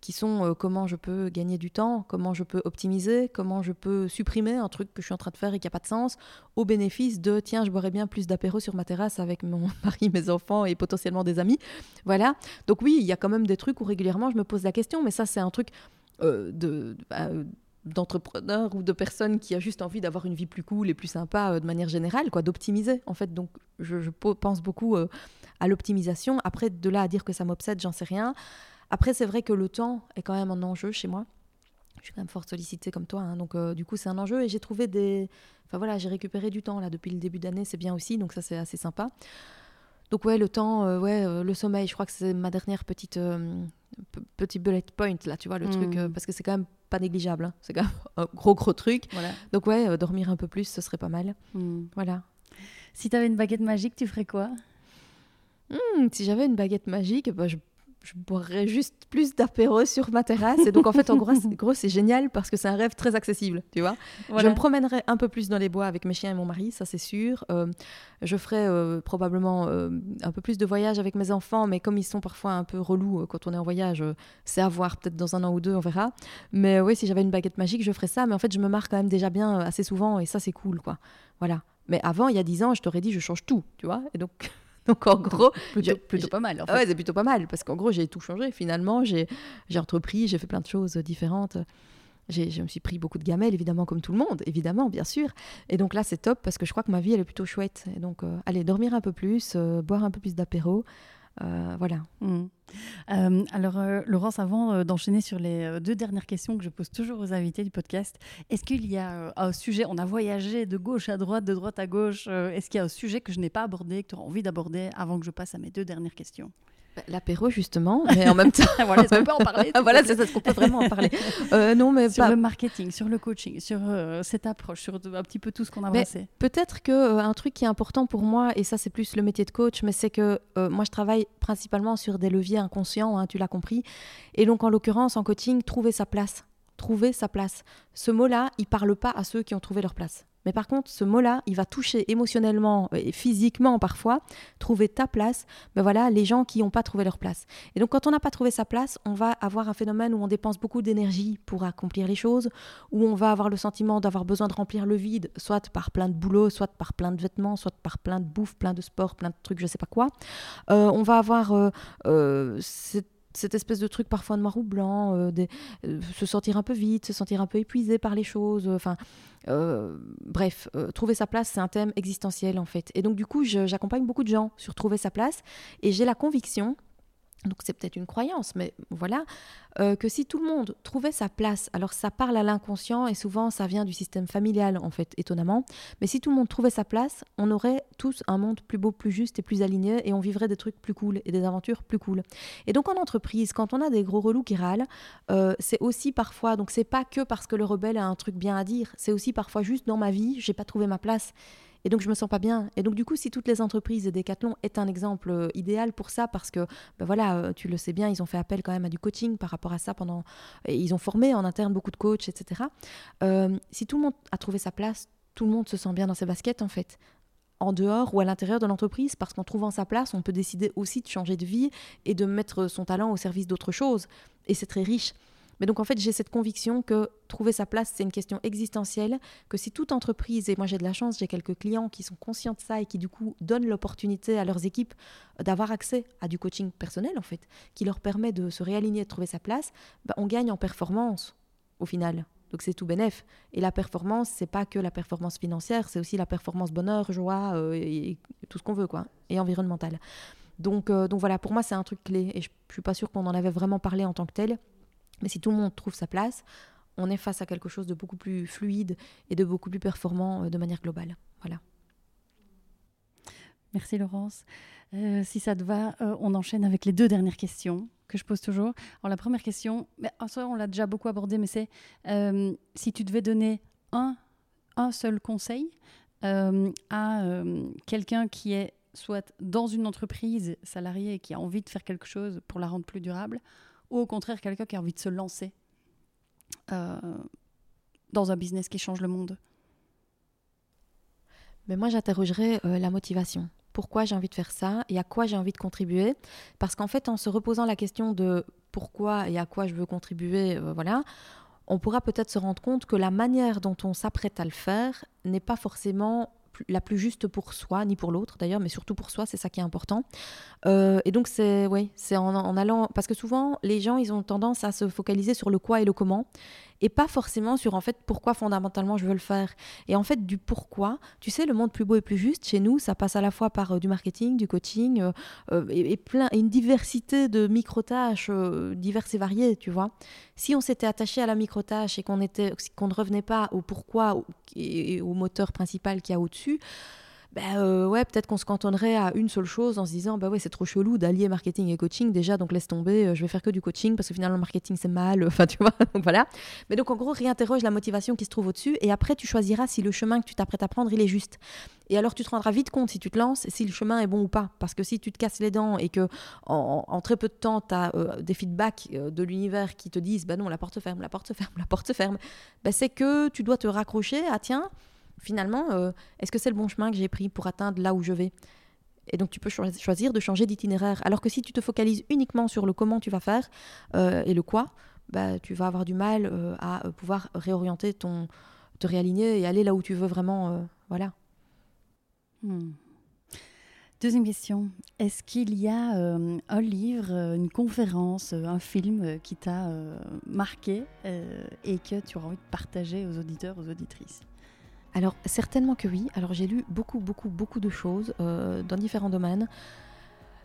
qui sont euh, comment je peux gagner du temps, comment je peux optimiser, comment je peux supprimer un truc que je suis en train de faire et qui n'a pas de sens, au bénéfice de tiens, je boirais bien plus d'apéro sur ma terrasse avec mon mari, mes enfants et potentiellement des amis. Voilà. Donc oui, il y a quand même des trucs où régulièrement je me pose la question, mais ça c'est un truc euh, de... Bah, d'entrepreneurs ou de personnes qui a juste envie d'avoir une vie plus cool et plus sympa de manière générale, quoi, d'optimiser en fait. Donc je, pense beaucoup à l'optimisation. Après, de là à dire que ça m'obsède, j'en sais rien. Après, c'est vrai que le temps est quand même un enjeu chez moi. Je suis quand même fort sollicitée comme toi, hein. donc euh, du coup c'est un enjeu et j'ai trouvé des... Enfin voilà, j'ai récupéré du temps là depuis le début d'année, c'est bien aussi, donc ça c'est assez sympa. Donc ouais, le temps, euh, ouais, euh, le sommeil, je crois que c'est ma dernière petite petit bullet point là, tu vois le truc, hmm. parce que c'est quand même pas négligeable, hein. c'est quand même un gros gros truc. Donc ouais, dormir un peu plus, ce serait pas mal. Hmm. Voilà. Si tu avais une baguette magique, tu ferais quoi? Hmm, si j'avais une baguette magique, bah, je, boirais juste plus d'apéro sur ma terrasse. Et donc, en fait, en gros, c'est génial parce que c'est un rêve très accessible, tu vois. Je me promènerais un peu plus dans les bois avec mes chiens et mon mari, ça c'est sûr. Euh, je ferais euh, probablement euh, un peu plus de voyages avec mes enfants, mais comme ils sont parfois un peu relous quand on est en voyage, c'est à voir peut-être dans un an ou deux, on verra. Mais oui, si j'avais une baguette magique, je ferais ça. Mais en fait, je me marre quand même déjà bien assez souvent et ça, c'est cool, quoi. Voilà. Mais avant, il y a dix ans, je t'aurais dit, je change tout, tu vois. Et donc. Donc en gros, plutôt, pas mal. En fait. Ouais, c'est plutôt pas mal parce qu'en gros, j'ai tout changé. Finalement, j'ai entrepris, j'ai fait plein de choses différentes. Je me suis pris beaucoup de gamelles, évidemment, comme tout le monde, évidemment, bien sûr. Et donc là, c'est top parce que je crois que ma vie, elle est plutôt chouette. Et donc, euh, allez, dormir un peu plus, euh, boire un peu plus d'apéro, euh, voilà. Mm. Euh, alors, euh, Laurence, avant d'enchaîner sur les deux dernières questions que je pose toujours aux invités du podcast, est-ce qu'il y a un sujet, on a voyagé de gauche à droite, de droite à gauche, est-ce qu'il y a un sujet que je n'ai pas abordé, que tu auras envie d'aborder avant que je passe à mes deux dernières questions? L'apéro justement, mais en même temps, voilà, est-ce qu'on peut en parler Voilà, c'est ça, ce qu'on peut vraiment en parler. Euh, non, mais sur le marketing, sur le coaching, sur euh, cette approche, sur un petit peu tout ce qu'on a passé. Peut-être que euh, un truc qui est important pour moi, et ça c'est plus le métier de coach, mais c'est que moi je travaille principalement sur des leviers inconscients, hein, tu l'as compris, et donc en l'occurrence en coaching, trouver sa place, trouver sa place. Ce mot-là, il parle pas à ceux qui ont trouvé leur place. Mais par contre, ce mot-là, il va toucher émotionnellement et physiquement parfois, trouver ta place, ben voilà, les gens qui n'ont pas trouvé leur place. Et donc quand on n'a pas trouvé sa place, on va avoir un phénomène où on dépense beaucoup d'énergie pour accomplir les choses, où on va avoir le sentiment d'avoir besoin de remplir le vide, soit par plein de boulot, soit par plein de vêtements, soit par plein de bouffe, plein de sport, plein de trucs, je sais pas quoi. Euh, on va avoir euh, euh, cette cette espèce de truc parfois noir ou blanc, euh, euh, se sentir un peu vite, se sentir un peu épuisé par les choses. Enfin, bref, trouver sa place, c'est un thème existentiel en fait. Et donc du coup, j'accompagne beaucoup de gens sur trouver sa place, et j'ai la conviction donc c'est peut-être une croyance, mais voilà, euh, que si tout le monde trouvait sa place, alors ça parle à l'inconscient et souvent ça vient du système familial en fait, étonnamment, mais si tout le monde trouvait sa place, on aurait tous un monde plus beau, plus juste et plus aligné et on vivrait des trucs plus cool et des aventures plus cool. Et donc en entreprise, quand on a des gros relous qui râlent, euh, c'est aussi parfois, donc c'est pas que parce que le rebelle a un truc bien à dire, c'est aussi parfois juste dans ma vie, j'ai pas trouvé ma place et donc, je me sens pas bien. Et donc, du coup, si toutes les entreprises Decathlon est un exemple euh, idéal pour ça, parce que, ben voilà, euh, tu le sais bien, ils ont fait appel quand même à du coaching par rapport à ça pendant. Ils ont formé en interne beaucoup de coachs, etc. Euh, si tout le monde a trouvé sa place, tout le monde se sent bien dans ses baskets, en fait en dehors ou à l'intérieur de l'entreprise, parce qu'en trouvant sa place, on peut décider aussi de changer de vie et de mettre son talent au service d'autre chose. Et c'est très riche. Mais donc en fait, j'ai cette conviction que trouver sa place, c'est une question existentielle, que si toute entreprise, et moi j'ai de la chance, j'ai quelques clients qui sont conscients de ça et qui du coup donnent l'opportunité à leurs équipes d'avoir accès à du coaching personnel en fait, qui leur permet de se réaligner, de trouver sa place, bah, on gagne en performance au final. Donc c'est tout bénef. Et la performance, c'est pas que la performance financière, c'est aussi la performance bonheur, joie euh, et, tout ce qu'on veut quoi, et environnementale. Donc, euh, donc voilà, pour moi c'est un truc clé et je, je suis pas sûre qu'on en avait vraiment parlé en tant que tel. Mais si tout le monde trouve sa place, on est face à quelque chose de beaucoup plus fluide et de beaucoup plus performant euh, de manière globale. Voilà. Merci Laurence. Euh, si ça te va, euh, on enchaîne avec les deux dernières questions que je pose toujours. Alors la première question, mais, on l'a déjà beaucoup abordé, mais c'est si tu devais donner un, un seul conseil à quelqu'un qui est soit dans une entreprise salariée et qui a envie de faire quelque chose pour la rendre plus durable, ou au contraire quelqu'un qui a envie de se lancer euh, dans un business qui change le monde Mais moi, j'interrogerais euh, la motivation. Pourquoi j'ai envie de faire ça et à quoi j'ai envie de contribuer? Parce qu'en fait, en se reposant la question de pourquoi et à quoi je veux contribuer, euh, voilà, on pourra peut-être se rendre compte que la manière dont on s'apprête à le faire n'est pas forcément la plus juste pour soi, ni pour l'autre d'ailleurs, mais surtout pour soi, c'est ça qui est important. Euh, et donc c'est en, allant parce que souvent les gens ils ont tendance à se focaliser sur le quoi et le comment et pas forcément sur en fait pourquoi fondamentalement je veux le faire. Et en fait du pourquoi, tu sais le monde plus beau et plus juste chez nous, ça passe à la fois par euh, du marketing, du coaching euh, et, plein une diversité de micro-tâches diverses et variées, tu vois. Si on s'était attaché à la micro-tâche et qu'on était qu'on ne revenait pas au pourquoi et au moteur principal qui y a au-dessus, ben euh, ouais, peut-être qu'on se cantonnerait à une seule chose en se disant bah ouais, c'est trop chelou d'allier marketing et coaching déjà, donc laisse tomber, euh, je vais faire que du coaching parce que finalement le marketing c'est mal, enfin tu vois, donc voilà. Mais donc en gros, réinterroge la motivation qui se trouve au-dessus et après tu choisiras si le chemin que tu t'apprêtes à prendre il est juste. Et alors tu te rendras vite compte si tu te lances si le chemin est bon ou pas, parce que si tu te casses les dents et que en, très peu de temps tu as euh, des feedbacks de l'univers qui te disent bah non la porte ferme, la porte ferme, la porte ferme, bah c'est que tu dois te raccrocher à tiens finalement, euh, est-ce que c'est le bon chemin que j'ai pris pour atteindre là où je vais? Et donc tu peux choisir de changer d'itinéraire. Alors que si tu te focalises uniquement sur le comment tu vas faire euh, et le quoi, bah, tu vas avoir du mal euh, à pouvoir réorienter ton, te réaligner et aller là où tu veux vraiment. voilà. Hmm. Deuxième question. Est-ce qu'il y a un livre, une conférence, un film qui t'a marqué et que tu auras envie de partager aux auditeurs, aux auditrices? Alors certainement que oui. Alors j'ai lu beaucoup, beaucoup, beaucoup de choses euh, dans différents domaines.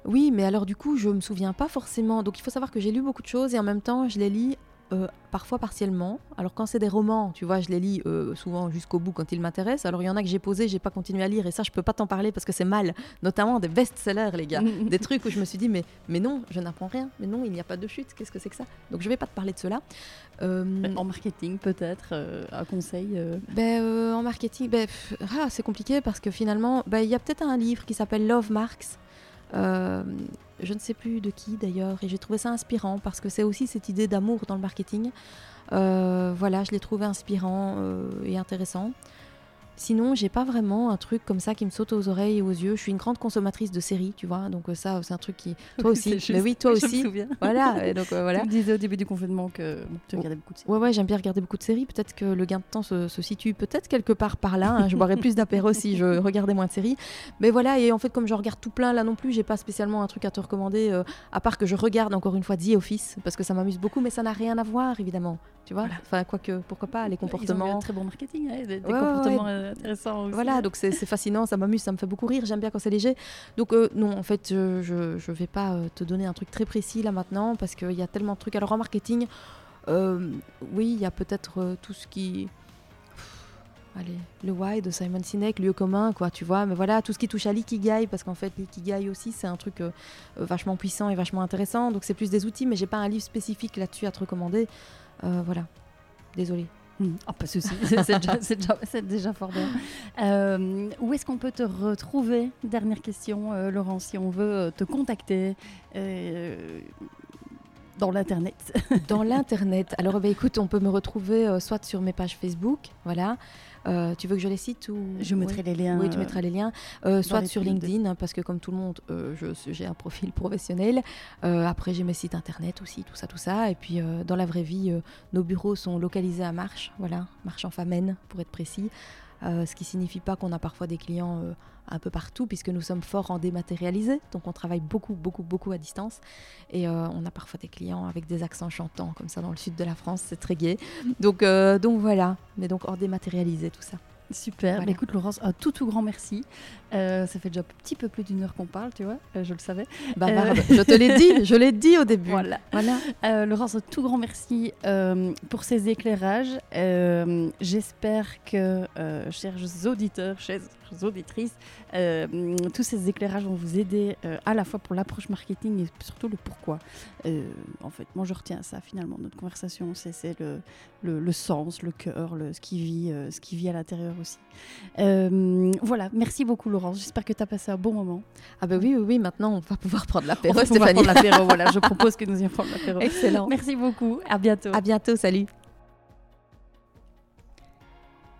Oui, mais alors du coup, je me souviens pas forcément. Donc il faut savoir que j'ai lu beaucoup de choses et en même temps, je les lis euh, parfois partiellement. Alors quand c'est des romans, tu vois, je les lis euh, souvent jusqu'au bout quand ils m'intéressent. Alors il y en a que j'ai posé, j'ai pas continué à lire et ça je peux pas t'en parler parce que c'est mal. Notamment des best-sellers les gars, des trucs où je me suis dit mais mais non, je n'apprends rien. Mais non, il n'y a pas de chute. Qu'est-ce que c'est que ça? Donc je vais pas te parler de cela. Euh, en marketing peut-être un conseil. Ben, en marketing, ben, ah, c'est compliqué parce que finalement, ben, il y a peut-être un livre qui s'appelle Love Marks euh, je ne sais plus de qui d'ailleurs, et j'ai trouvé ça inspirant parce que c'est aussi cette idée d'amour dans le marketing. Euh, voilà, je l'ai trouvé inspirant euh, et intéressant. Sinon, j'ai pas vraiment un truc comme ça qui me saute aux oreilles et aux yeux. Je suis une grande consommatrice de séries, tu vois. Donc euh, ça, c'est un truc qui. Toi aussi. Mais oui, toi Je aussi. me souviens. Voilà. Et donc euh, voilà. Tu me disais au début du confinement que tu regardais beaucoup de séries. Ouais, ouais, j'aime bien regarder beaucoup de séries. Peut-être que le gain de temps se, se situe peut-être quelque part par là. hein. Je boirais plus d'apéro si je regardais moins de séries. Mais voilà, et en fait, comme je regarde tout plein là non plus, j'ai pas spécialement un truc à te recommander, euh, à part que je regarde encore une fois The Office, parce que ça m'amuse beaucoup, mais ça n'a rien à voir, évidemment. Tu vois Voilà. Enfin, quoique, pourquoi pas, les Ils ont eu comportements. un très bon marketing, hein, des, des Ouais, ouais, comportements euh, intéressants aussi. Voilà, donc c'est fascinant, ça m'amuse, ça me fait beaucoup rire, j'aime bien quand c'est léger. Donc euh, non, en fait, je, je, je vais pas euh, te donner un truc très précis là maintenant, parce qu'il y a tellement de trucs. Alors en marketing, euh, oui, il y a peut-être euh, tout ce qui... Allez, le why de Simon Sinek, lieu commun, quoi, tu vois. Mais voilà, tout ce qui touche à l'ikigai, parce qu'en fait, l'ikigai aussi, c'est un truc euh, euh, vachement puissant et vachement intéressant. Donc c'est plus des outils, mais j'ai pas un livre spécifique là-dessus à te recommander. Euh, voilà, désolée. Hmm. Ah, pas de c'est déjà, déjà- fort bien. Euh, où est-ce qu'on peut te retrouver? Dernière question, euh, Laurent, si on veut euh, te contacter dans l'internet. Dans l'internet. Alors, bah, écoute, on peut me retrouver soit sur mes pages Facebook, voilà. Euh, tu veux que je les cite ou? Je mettrai les liens. Oui, tu mettras les liens. Euh, soit sur. LinkedIn, hein, parce que comme tout le monde, euh, j'ai un profil professionnel. Après, j'ai mes sites internet aussi, tout ça, tout ça. Et puis, dans la vraie vie, nos bureaux sont localisés à Marche, voilà, Marche en Famenne, pour être précis. Euh, ce qui signifie pas qu'on a parfois des clients euh, un peu partout, puisque nous sommes forts en dématérialisé. Donc, on travaille beaucoup, beaucoup, beaucoup à distance. Et euh, on a parfois des clients avec des accents chantants, comme ça, dans le sud de la France. C'est très gai. Donc, donc voilà. Mais donc, hors dématérialisé, tout ça. Super. Voilà. Bah, écoute, Laurence, un tout, tout grand merci. Euh, ça fait déjà un petit peu plus d'une heure qu'on parle, tu vois, euh, je le savais. Bavarde. Je te l'ai dit, je l'ai dit au début. Voilà. Voilà. Euh, Laurence, un tout grand merci euh, pour ces éclairages. Euh, J'espère que, euh, chers auditeurs, chères auditrices, euh, tous ces éclairages vont vous aider euh, à la fois pour l'approche marketing et surtout le pourquoi. Euh, en fait, moi je retiens ça finalement. Notre conversation, c'est le, le, le sens, le cœur, le, ce, qui vit, euh, ce qui vit à l'intérieur aussi. Voilà, merci beaucoup Laurence. J'espère que tu as passé un bon moment. Ah ben oui, oui, oui, maintenant on va pouvoir prendre On l'apéro, va Stéphanie. prendre l'apéro. voilà, je propose que nous y prendre l'apéro. Excellent. Merci beaucoup. À bientôt. À bientôt, salut.